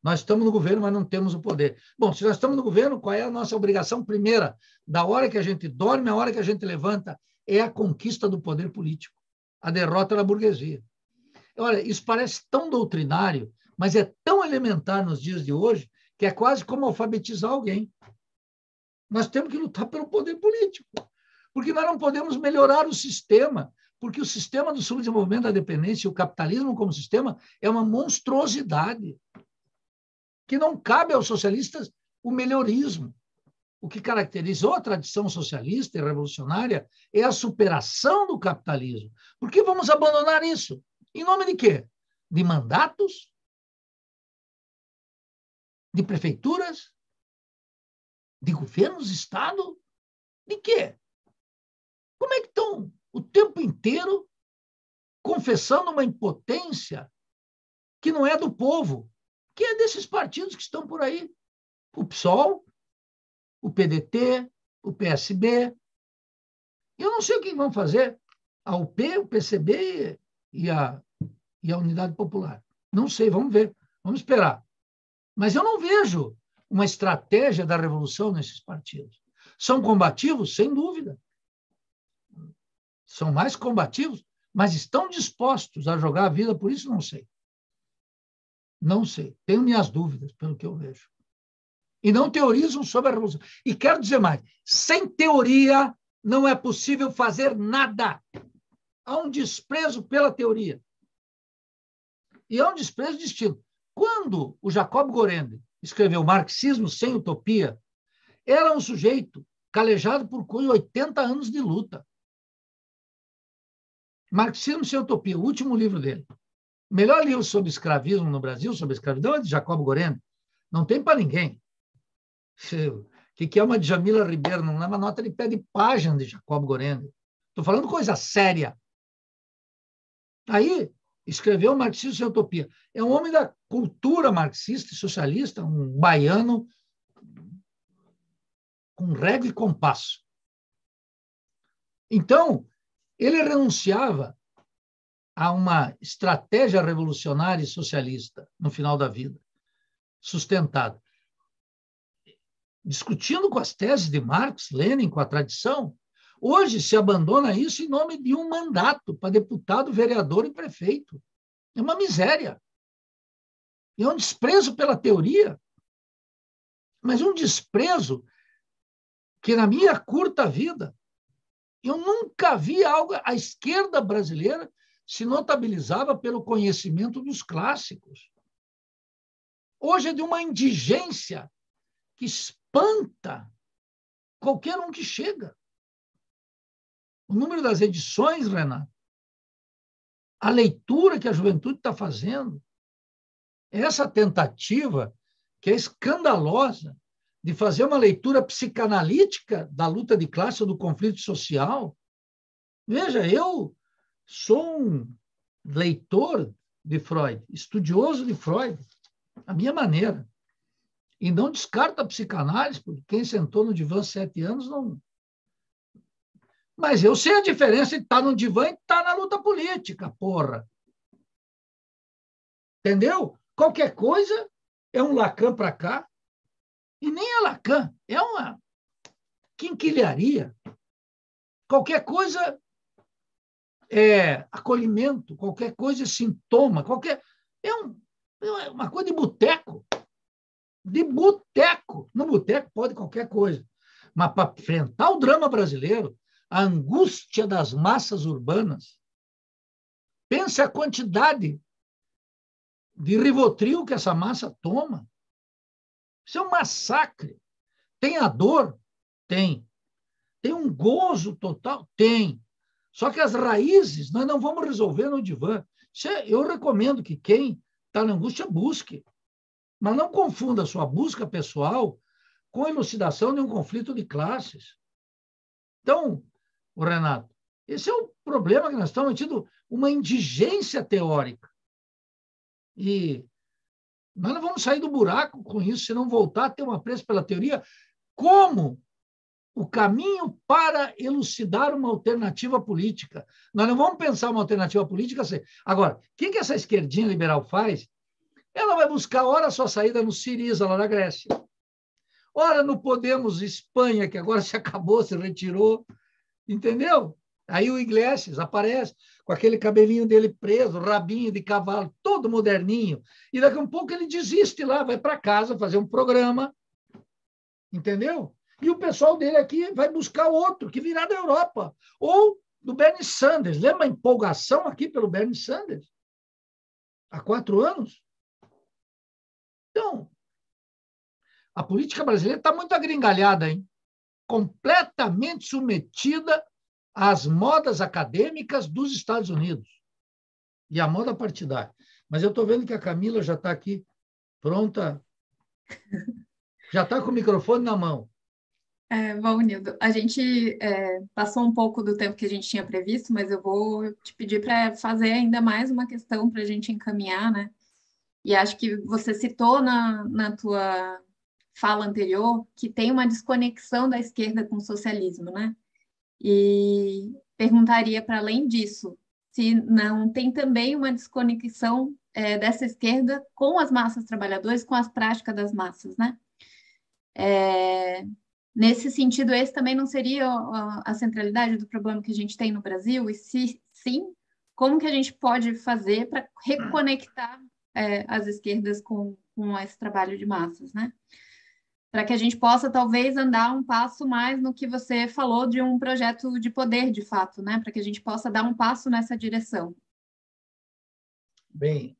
B: Nós estamos no governo, mas não temos o poder. Bom, se nós estamos no governo, qual é a nossa obrigação primeira? Da hora que a gente dorme, a hora que a gente levanta, é a conquista do poder político, a derrota da burguesia. Olha, isso parece tão doutrinário, mas é tão elementar nos dias de hoje que é quase como alfabetizar alguém. Nós temos que lutar pelo poder político, porque nós não podemos melhorar o sistema, porque o sistema do subdesenvolvimento da dependência, o capitalismo como sistema, é uma monstruosidade que não cabe aos socialistas o melhorismo. O que caracterizou a tradição socialista e revolucionária é a superação do capitalismo. Por que vamos abandonar isso? Em nome de quê? De mandatos? De prefeituras? De governos, Estado? De quê? Como é que estão o tempo inteiro confessando uma impotência que não é do povo, que é desses partidos que estão por aí? O PSOL, o PDT, o PSB. Eu não sei o que vão fazer a UP, o PCB e a, e a Unidade Popular. Não sei, vamos ver, vamos esperar. Mas eu não vejo uma estratégia da revolução nesses partidos. São combativos, sem dúvida. São mais combativos, mas estão dispostos a jogar a vida por isso? Não sei. Não sei. Tenho minhas dúvidas, pelo que eu vejo e não teorizam sobre a revolução. E quero dizer mais: sem teoria não é possível fazer nada. Há um desprezo pela teoria. E há um desprezo de estilo. Quando o Jacob Gorende escreveu Marxismo sem Utopia, era um sujeito calejado por 80 anos de luta. Marxismo sem Utopia, o último livro dele. O melhor livro sobre escravismo no Brasil, sobre escravidão, é de Jacob Gorende. Não tem para ninguém. O que é uma Djamila Ribeiro? Não uma nota de pé de página de Jacob Gorende. Estou falando coisa séria. Aí, escreveu Marxismo sem Utopia. É um homem da cultura marxista e socialista, um baiano com regra e compasso. Então, ele renunciava a uma estratégia revolucionária e socialista no final da vida, sustentada discutindo com as teses de Marx, Lenin, com a tradição. Hoje se abandona isso em nome de um mandato para deputado, vereador e prefeito. É uma miséria. É um desprezo pela teoria, mas um desprezo que, na minha curta vida, eu nunca vi algo. A esquerda brasileira se notabilizava pelo conhecimento dos clássicos. Hoje é de uma indigência que espanta qualquer um que chega. O número das edições, Renato, a leitura que a juventude está fazendo, essa tentativa que é escandalosa de fazer uma leitura psicanalítica da luta de classe ou do conflito social. Veja, eu sou um leitor de Freud, estudioso de Freud, a minha maneira. E não descarta a psicanálise, porque quem sentou no divã sete anos não. Mas eu sei a diferença entre estar no divã e estar na luta política, porra. Entendeu? Qualquer coisa é um Lacan para cá, e nem é Lacan, é uma quinquilharia. Qualquer coisa é acolhimento, qualquer coisa é sintoma, qualquer. É, um, é uma coisa de boteco de boteco. No boteco pode qualquer coisa. Mas para enfrentar o drama brasileiro, a angústia das massas urbanas, pense a quantidade de rivotril que essa massa toma. Isso é um massacre. Tem a dor? Tem. Tem um gozo total? Tem. Só que as raízes nós não vamos resolver no divã. É, eu recomendo que quem está na angústia busque. Mas não confunda sua busca pessoal com a elucidação de um conflito de classes. Então, Renato, esse é o problema que nós estamos tendo uma indigência teórica. E Nós não vamos sair do buraco com isso se não voltar a ter um apreço pela teoria como o caminho para elucidar uma alternativa política. Nós não vamos pensar uma alternativa política assim. Agora, o que, que essa esquerdinha liberal faz? Ela vai buscar, ora, a sua saída no Siriza, lá na Grécia. Ora, no Podemos Espanha, que agora se acabou, se retirou. Entendeu? Aí o Iglesias aparece com aquele cabelinho dele preso, rabinho de cavalo, todo moderninho. E daqui a um pouco ele desiste lá, vai para casa fazer um programa. Entendeu? E o pessoal dele aqui vai buscar outro, que virá da Europa. Ou do Bernie Sanders. Lembra a empolgação aqui pelo Bernie Sanders? Há quatro anos? Então, a política brasileira está muito agringalhada, hein? completamente submetida às modas acadêmicas dos Estados Unidos e à moda partidária. Mas eu estou vendo que a Camila já está aqui pronta, já está com o microfone na mão.
C: É, bom, Nildo, a gente é, passou um pouco do tempo que a gente tinha previsto, mas eu vou te pedir para fazer ainda mais uma questão para a gente encaminhar, né? E acho que você citou na, na tua fala anterior que tem uma desconexão da esquerda com o socialismo, né? E perguntaria para além disso, se não tem também uma desconexão é, dessa esquerda com as massas trabalhadoras, com as práticas das massas, né? É, Nesse sentido, esse também não seria a centralidade do problema que a gente tem no Brasil? E se sim, como que a gente pode fazer para reconectar é, as esquerdas com, com esse trabalho de massas, né? Para que a gente possa, talvez, andar um passo mais no que você falou de um projeto de poder, de fato, né? Para que a gente possa dar um passo nessa direção.
B: Bem,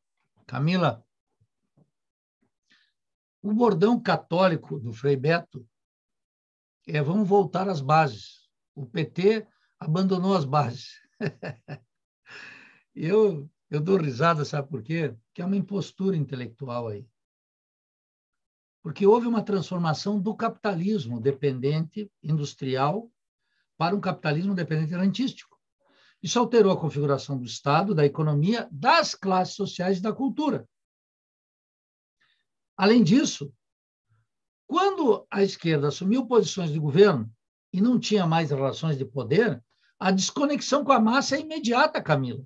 B: Camila, o bordão católico do Frei Beto é vamos voltar às bases. O PT abandonou as bases. eu, eu dou risada, sabe por quê? Que é uma impostura intelectual aí. Porque houve uma transformação do capitalismo dependente industrial para um capitalismo dependente rentístico. Isso alterou a configuração do Estado, da economia, das classes sociais e da cultura. Além disso, quando a esquerda assumiu posições de governo e não tinha mais relações de poder, a desconexão com a massa é imediata, Camila.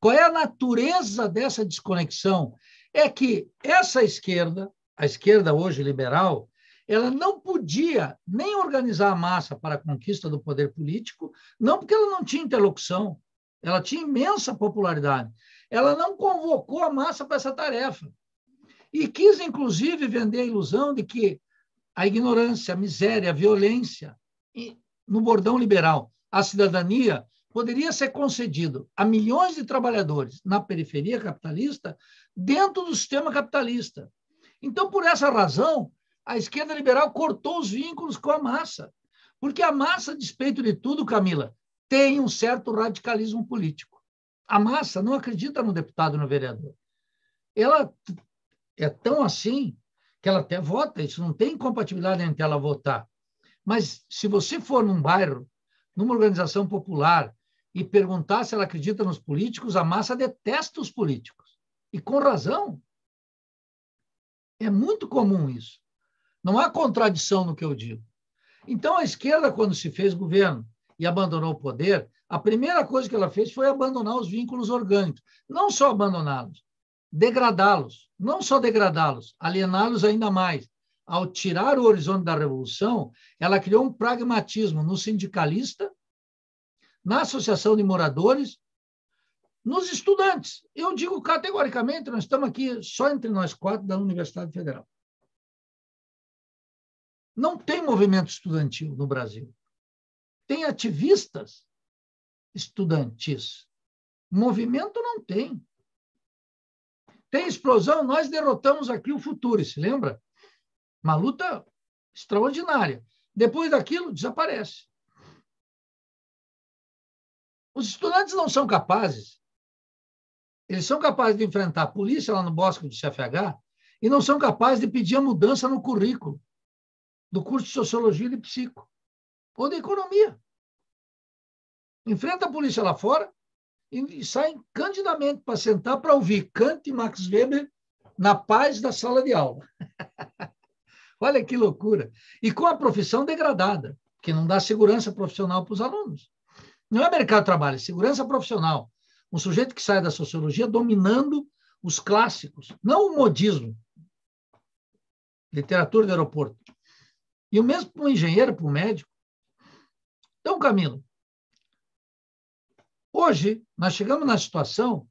B: Qual é a natureza dessa desconexão? É que essa esquerda, a esquerda hoje liberal, ela não podia nem organizar a massa para a conquista do poder político, não porque ela não tinha interlocução, ela tinha imensa popularidade. Ela não convocou a massa para essa tarefa. E quis, inclusive, vender a ilusão de que a ignorância, a miséria, a violência. No bordão liberal, a cidadania poderia ser concedido a milhões de trabalhadores na periferia capitalista dentro do sistema capitalista. Então, por essa razão, a esquerda liberal cortou os vínculos com a massa. Porque a massa, despeito de tudo, Camila, tem um certo radicalismo político. A massa não acredita no deputado no vereador. Ela é tão assim que ela até vota, isso não tem incompatibilidade entre ela votar. Mas se você for num bairro, numa organização popular, e perguntar se ela acredita nos políticos, a massa detesta os políticos. E com razão. É muito comum isso. Não há contradição no que eu digo. Então, a esquerda, quando se fez governo e abandonou o poder, a primeira coisa que ela fez foi abandonar os vínculos orgânicos. Não só abandoná-los, degradá-los, não só degradá-los, aliená-los ainda mais. Ao tirar o horizonte da revolução, ela criou um pragmatismo no sindicalista, na associação de moradores, nos estudantes. Eu digo categoricamente, nós estamos aqui só entre nós quatro da Universidade Federal. Não tem movimento estudantil no Brasil. Tem ativistas estudantis. Movimento não tem. Tem explosão, nós derrotamos aqui o futuro, se lembra? Uma luta extraordinária. Depois daquilo, desaparece. Os estudantes não são capazes. Eles são capazes de enfrentar a polícia lá no bosque do CFH e não são capazes de pedir a mudança no currículo do curso de Sociologia e Psico ou de Economia. Enfrenta a polícia lá fora e saem candidamente para sentar para ouvir Kant e Max Weber na paz da sala de aula. Olha que loucura. E com a profissão degradada, que não dá segurança profissional para os alunos. Não é mercado de trabalho, é segurança profissional. Um sujeito que sai da sociologia dominando os clássicos, não o modismo. Literatura do aeroporto. E o mesmo para o engenheiro, para o médico. Então, Camilo, hoje nós chegamos na situação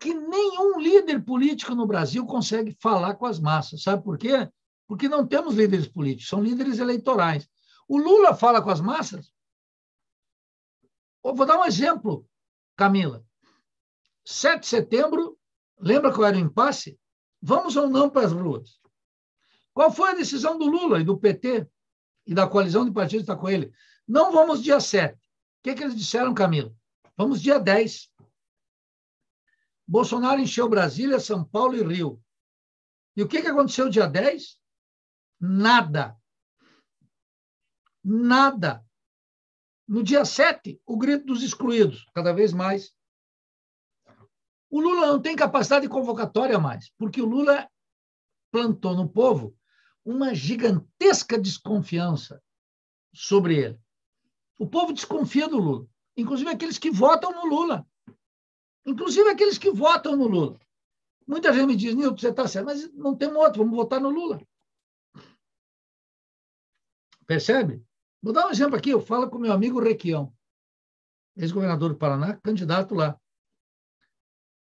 B: que nenhum líder político no Brasil consegue falar com as massas. Sabe por quê? Porque não temos líderes políticos, são líderes eleitorais. O Lula fala com as massas. Vou dar um exemplo, Camila. 7 de setembro, lembra qual era o impasse? Vamos ou não para as ruas? Qual foi a decisão do Lula e do PT e da coalizão de partidos que está com ele? Não vamos dia 7. O que, que eles disseram, Camila? Vamos dia 10. Bolsonaro encheu Brasília, São Paulo e Rio. E o que, que aconteceu dia 10? Nada. Nada. No dia 7, o grito dos excluídos, cada vez mais. O Lula não tem capacidade de convocatória mais, porque o Lula plantou no povo uma gigantesca desconfiança sobre ele. O povo desconfia do Lula, inclusive aqueles que votam no Lula. Inclusive aqueles que votam no Lula. Muita gente me diz, Nilton, você está certo, mas não tem outro, vamos votar no Lula. Percebe? Vou dar um exemplo aqui, eu falo com meu amigo Requião, ex-governador do Paraná, candidato lá.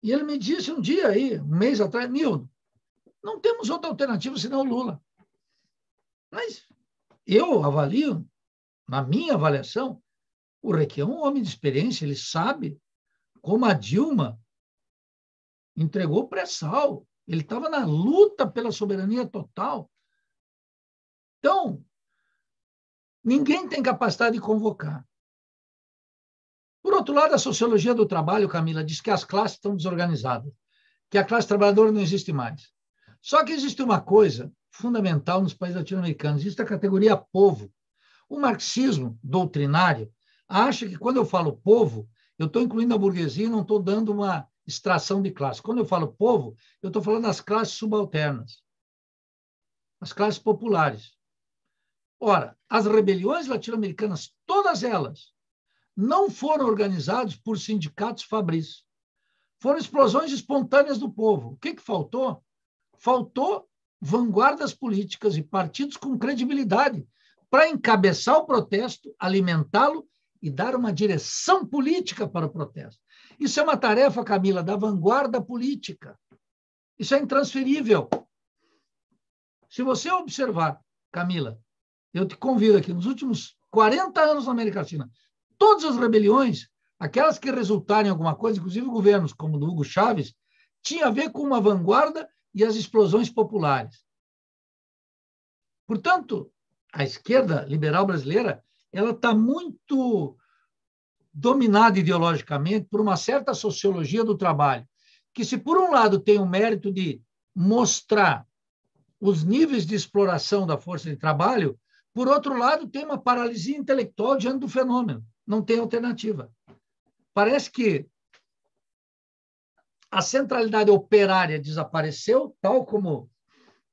B: E ele me disse um dia aí, um mês atrás, Nildo, não temos outra alternativa senão o Lula. Mas eu avalio, na minha avaliação, o Requião é um homem de experiência, ele sabe como a Dilma entregou pré-sal. Ele estava na luta pela soberania total. Então, ninguém tem capacidade de convocar. Por outro lado, a sociologia do trabalho, Camila, diz que as classes estão desorganizadas, que a classe trabalhadora não existe mais. Só que existe uma coisa fundamental nos países latino-americanos, existe a categoria povo. O marxismo doutrinário acha que quando eu falo povo, eu estou incluindo a burguesia e não estou dando uma extração de classe. Quando eu falo povo, eu estou falando das classes subalternas, as classes populares. Ora, as rebeliões latino-americanas, todas elas, não foram organizadas por sindicatos fabris. Foram explosões espontâneas do povo. O que, que faltou? Faltou vanguardas políticas e partidos com credibilidade para encabeçar o protesto, alimentá-lo e dar uma direção política para o protesto. Isso é uma tarefa, Camila, da vanguarda política. Isso é intransferível. Se você observar, Camila, eu te convido aqui, nos últimos 40 anos na América Latina, todas as rebeliões, aquelas que resultaram em alguma coisa, inclusive governos como o do Hugo Chávez, tinha a ver com uma vanguarda e as explosões populares. Portanto, a esquerda liberal brasileira ela está muito dominada ideologicamente por uma certa sociologia do trabalho, que se por um lado tem o mérito de mostrar os níveis de exploração da força de trabalho, por outro lado tem uma paralisia intelectual diante do fenômeno, não tem alternativa. Parece que a centralidade operária desapareceu, tal como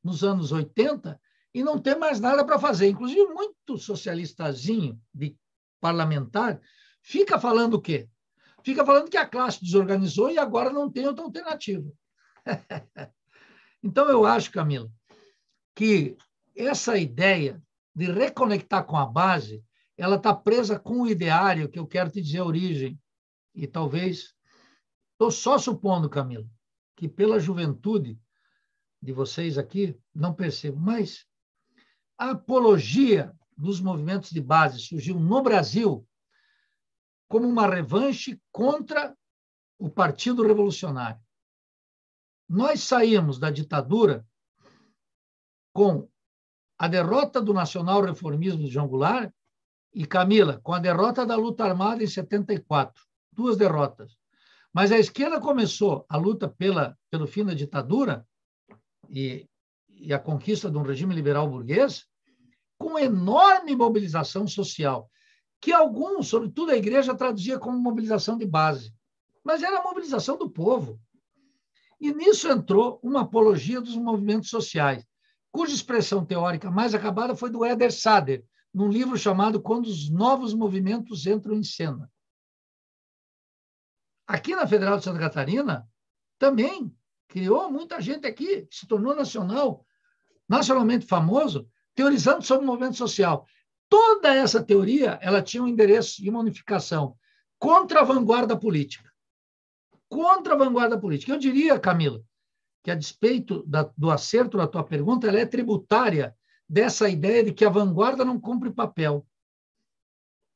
B: nos anos 80, e não tem mais nada para fazer. Inclusive, muito socialistazinho de parlamentar fica falando o quê? Fica falando que a classe desorganizou e agora não tem outra alternativa. então, eu acho, Camila, que essa ideia de reconectar com a base, ela está presa com o ideário, que eu quero te dizer a origem. E talvez, estou só supondo, Camila, que pela juventude de vocês aqui, não percebo, mas a apologia dos movimentos de base surgiu no Brasil como uma revanche contra o Partido Revolucionário. Nós saímos da ditadura com a derrota do nacional reformismo de João Goulart e Camila, com a derrota da luta armada em 74, duas derrotas. Mas a esquerda começou a luta pela, pelo fim da ditadura e e a conquista de um regime liberal burguês, com enorme mobilização social, que alguns, sobretudo a igreja, traduzia como mobilização de base. Mas era a mobilização do povo. E nisso entrou uma apologia dos movimentos sociais, cuja expressão teórica mais acabada foi do Eder Sader, num livro chamado Quando os Novos Movimentos Entram em Cena. Aqui na Federal de Santa Catarina, também criou muita gente aqui, se tornou nacional, nacionalmente famoso, teorizando sobre o movimento social. Toda essa teoria ela tinha um endereço e uma unificação contra a vanguarda política. Contra a vanguarda política. Eu diria, Camila, que a despeito da, do acerto da tua pergunta, ela é tributária dessa ideia de que a vanguarda não cumpre papel.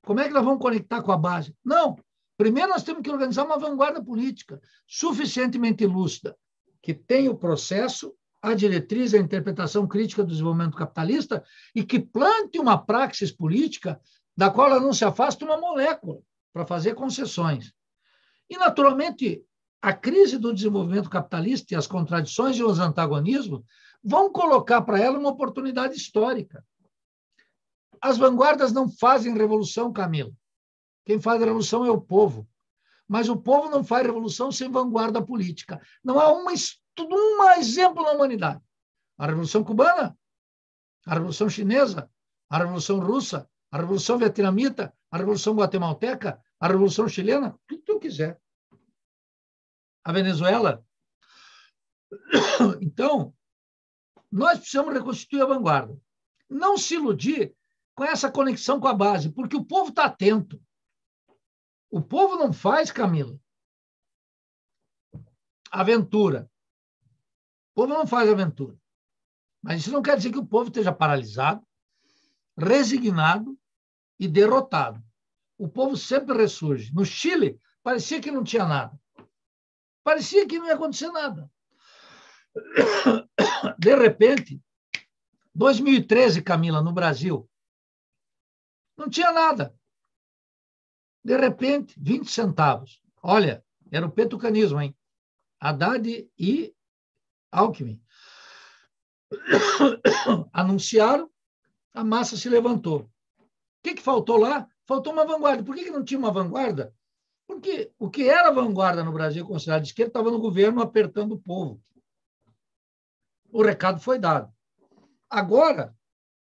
B: Como é que nós vamos conectar com a base? Não. Primeiro, nós temos que organizar uma vanguarda política suficientemente lúcida, que tenha o processo, a diretriz, a interpretação crítica do desenvolvimento capitalista e que plante uma praxis política da qual ela não se afasta uma molécula para fazer concessões. E, naturalmente, a crise do desenvolvimento capitalista e as contradições e os antagonismos vão colocar para ela uma oportunidade histórica. As vanguardas não fazem revolução, Camilo. Quem faz revolução é o povo. Mas o povo não faz revolução sem vanguarda política. Não há uma, um exemplo na humanidade. A Revolução Cubana, a Revolução Chinesa, a Revolução Russa, a Revolução Vietnamita, a Revolução Guatemalteca, a Revolução Chilena, o que tu quiser. A Venezuela. Então, nós precisamos reconstituir a vanguarda. Não se iludir com essa conexão com a base, porque o povo está atento. O povo não faz, Camila, aventura. O povo não faz aventura. Mas isso não quer dizer que o povo esteja paralisado, resignado e derrotado. O povo sempre ressurge. No Chile, parecia que não tinha nada. Parecia que não ia acontecer nada. De repente, 2013, Camila, no Brasil, não tinha nada. De repente, 20 centavos. Olha, era o petucanismo, hein? Haddad e Alckmin. Anunciaram, a massa se levantou. O que, que faltou lá? Faltou uma vanguarda. Por que, que não tinha uma vanguarda? Porque o que era vanguarda no Brasil considerado de esquerda estava no governo apertando o povo o recado foi dado. Agora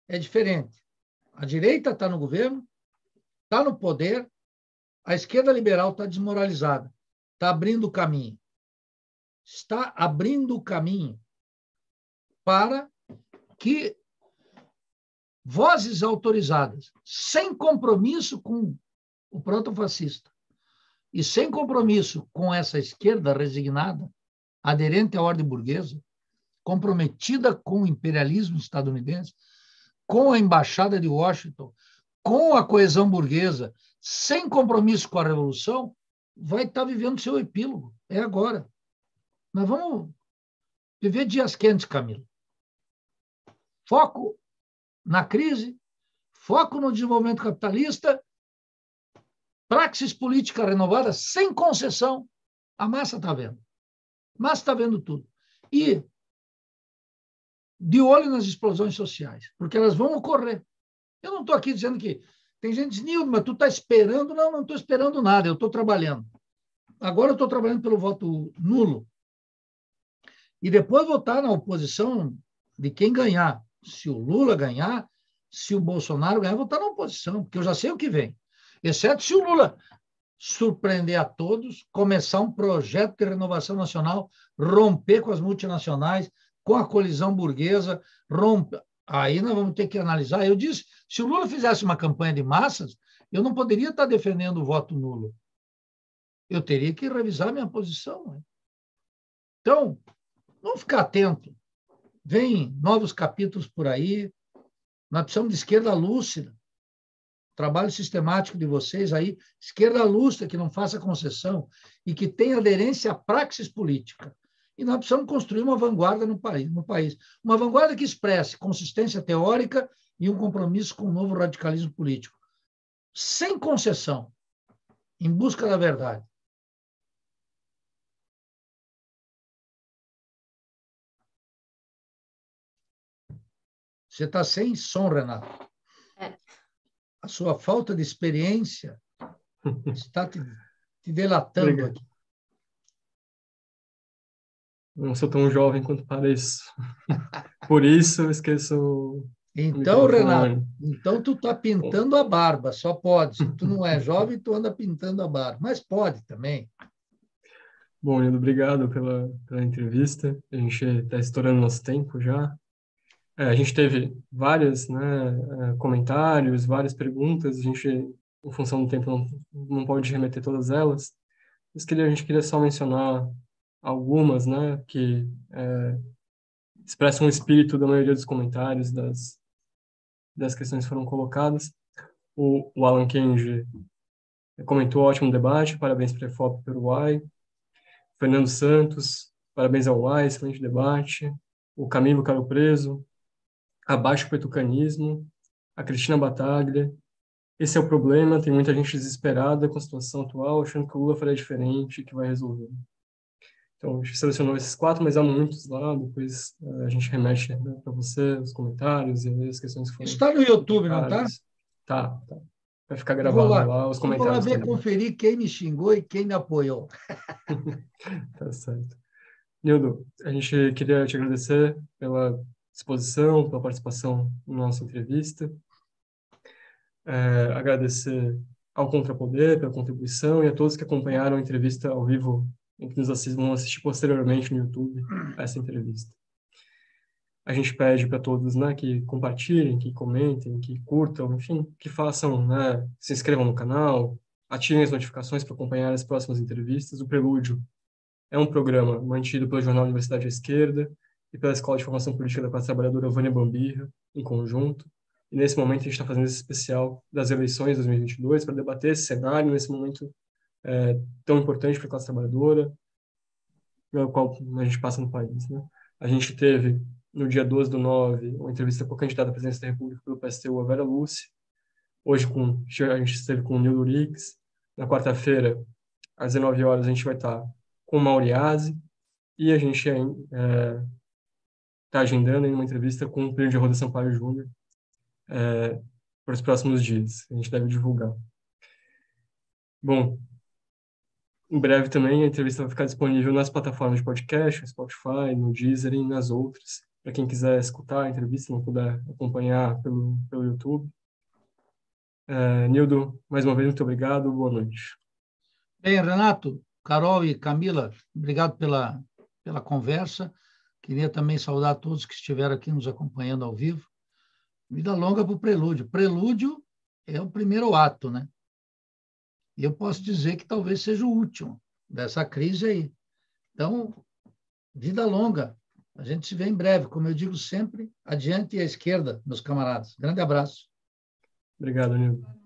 B: é diferente. A direita está no governo, está no poder, a esquerda liberal está desmoralizada, está abrindo o caminho. Está abrindo o caminho para que vozes autorizadas, sem compromisso com o proto-fascista e sem compromisso com essa esquerda resignada, aderente à ordem burguesa, comprometida com o imperialismo estadunidense, com a embaixada de Washington, com a coesão burguesa, sem compromisso com a revolução, vai estar vivendo seu epílogo. É agora. Nós vamos viver dias quentes, Camilo. Foco na crise, foco no desenvolvimento capitalista, praxis política renovada, sem concessão. A massa está vendo. A massa está vendo tudo. E de olho nas explosões sociais, porque elas vão ocorrer. Eu não estou aqui dizendo que. Tem gente que mas tu está esperando. Não, não estou esperando nada, eu estou trabalhando. Agora eu estou trabalhando pelo voto nulo. E depois votar na oposição de quem ganhar. Se o Lula ganhar, se o Bolsonaro ganhar, votar na oposição, porque eu já sei o que vem. Exceto se o Lula surpreender a todos, começar um projeto de renovação nacional, romper com as multinacionais, com a colisão burguesa, rompe. Aí nós vamos ter que analisar. Eu disse, se o Lula fizesse uma campanha de massas, eu não poderia estar defendendo o voto nulo. Eu teria que revisar minha posição. Né? Então, vamos ficar atento. Vem novos capítulos por aí. Nós precisamos de esquerda lúcida. Trabalho sistemático de vocês aí, esquerda lúcida, que não faça concessão e que tenha aderência à praxis política. E nós precisamos construir uma vanguarda no país, no país. Uma vanguarda que expresse consistência teórica e um compromisso com o novo radicalismo político. Sem concessão, em busca da verdade. Você está sem som, Renato. É. A sua falta de experiência está te, te delatando aqui.
D: não sou tão jovem quanto pareço. Por isso eu esqueço.
B: Então, Renato, então tu tá pintando a barba, só pode. Se tu não é jovem, tu anda pintando a barba, mas pode também.
D: Bom, Nildo, obrigado pela, pela entrevista. A gente está estourando nosso tempo já. É, a gente teve vários né, é, comentários, várias perguntas. A gente, em função do tempo, não, não pode remeter todas elas. Mas queria, a gente queria só mencionar algumas, né, que é, expressam o espírito da maioria dos comentários, das, das questões que foram colocadas. O, o Alan Kenji comentou ótimo debate, parabéns para a FOP pelo Uruguai. Fernando Santos, parabéns ao Uai, excelente debate. O Camilo Caro Preso, abaixo o petucanismo. A Cristina Bataglia, esse é o problema, tem muita gente desesperada com a situação atual, achando que o Lula faria diferente, que vai resolver. Então, a gente selecionou esses quatro, mas há muitos lá. Depois eh, a gente remete né, para você os comentários e as questões que foram.
B: Está no YouTube, não está?
D: Tá, tá. Vai ficar gravado lá, lá, os comentários.
B: Vou lá ver, conferir quem me xingou e quem me apoiou.
D: tá certo. Nildo, a gente queria te agradecer pela disposição, pela participação na nossa entrevista. É, agradecer ao Contrapoder pela contribuição e a todos que acompanharam a entrevista ao vivo em que nos vão assistir posteriormente no YouTube essa entrevista. A gente pede para todos né, que compartilhem, que comentem, que curtam, enfim, que façam, né, se inscrevam no canal, ativem as notificações para acompanhar as próximas entrevistas. O Prelúdio é um programa mantido pelo Jornal Universidade à Esquerda e pela Escola de Formação Política da Classe Trabalhadora Vânia Bambirra, em conjunto. E nesse momento a gente está fazendo esse especial das eleições de 2022 para debater esse cenário nesse momento é, tão importante para a classe trabalhadora, pelo qual a gente passa no país. Né? A gente teve, no dia 12 do 9, uma entrevista com a candidata à presidência da República pelo PSTU, a Vera Lúcia. Hoje com, a gente esteve com o Nilo Rix. Na quarta-feira, às 19 horas, a gente vai estar com o Mauriase. E a gente é, tá agendando uma entrevista com o Pedro de Roda Sampaio Júnior é, para os próximos dias. A gente deve divulgar. Bom, em breve também a entrevista vai ficar disponível nas plataformas de podcast, no Spotify, no Deezer e nas outras. Para quem quiser escutar a entrevista, não puder acompanhar pelo, pelo YouTube. É, Nildo, mais uma vez, muito obrigado. Boa noite.
B: Bem, Renato, Carol e Camila, obrigado pela, pela conversa. Queria também saudar todos que estiveram aqui nos acompanhando ao vivo. Vida longa para o prelúdio. Prelúdio é o primeiro ato, né? E eu posso dizer que talvez seja o último dessa crise aí. Então, vida longa. A gente se vê em breve, como eu digo sempre, adiante e à esquerda, meus camaradas. Grande abraço.
D: Obrigado, Nildo.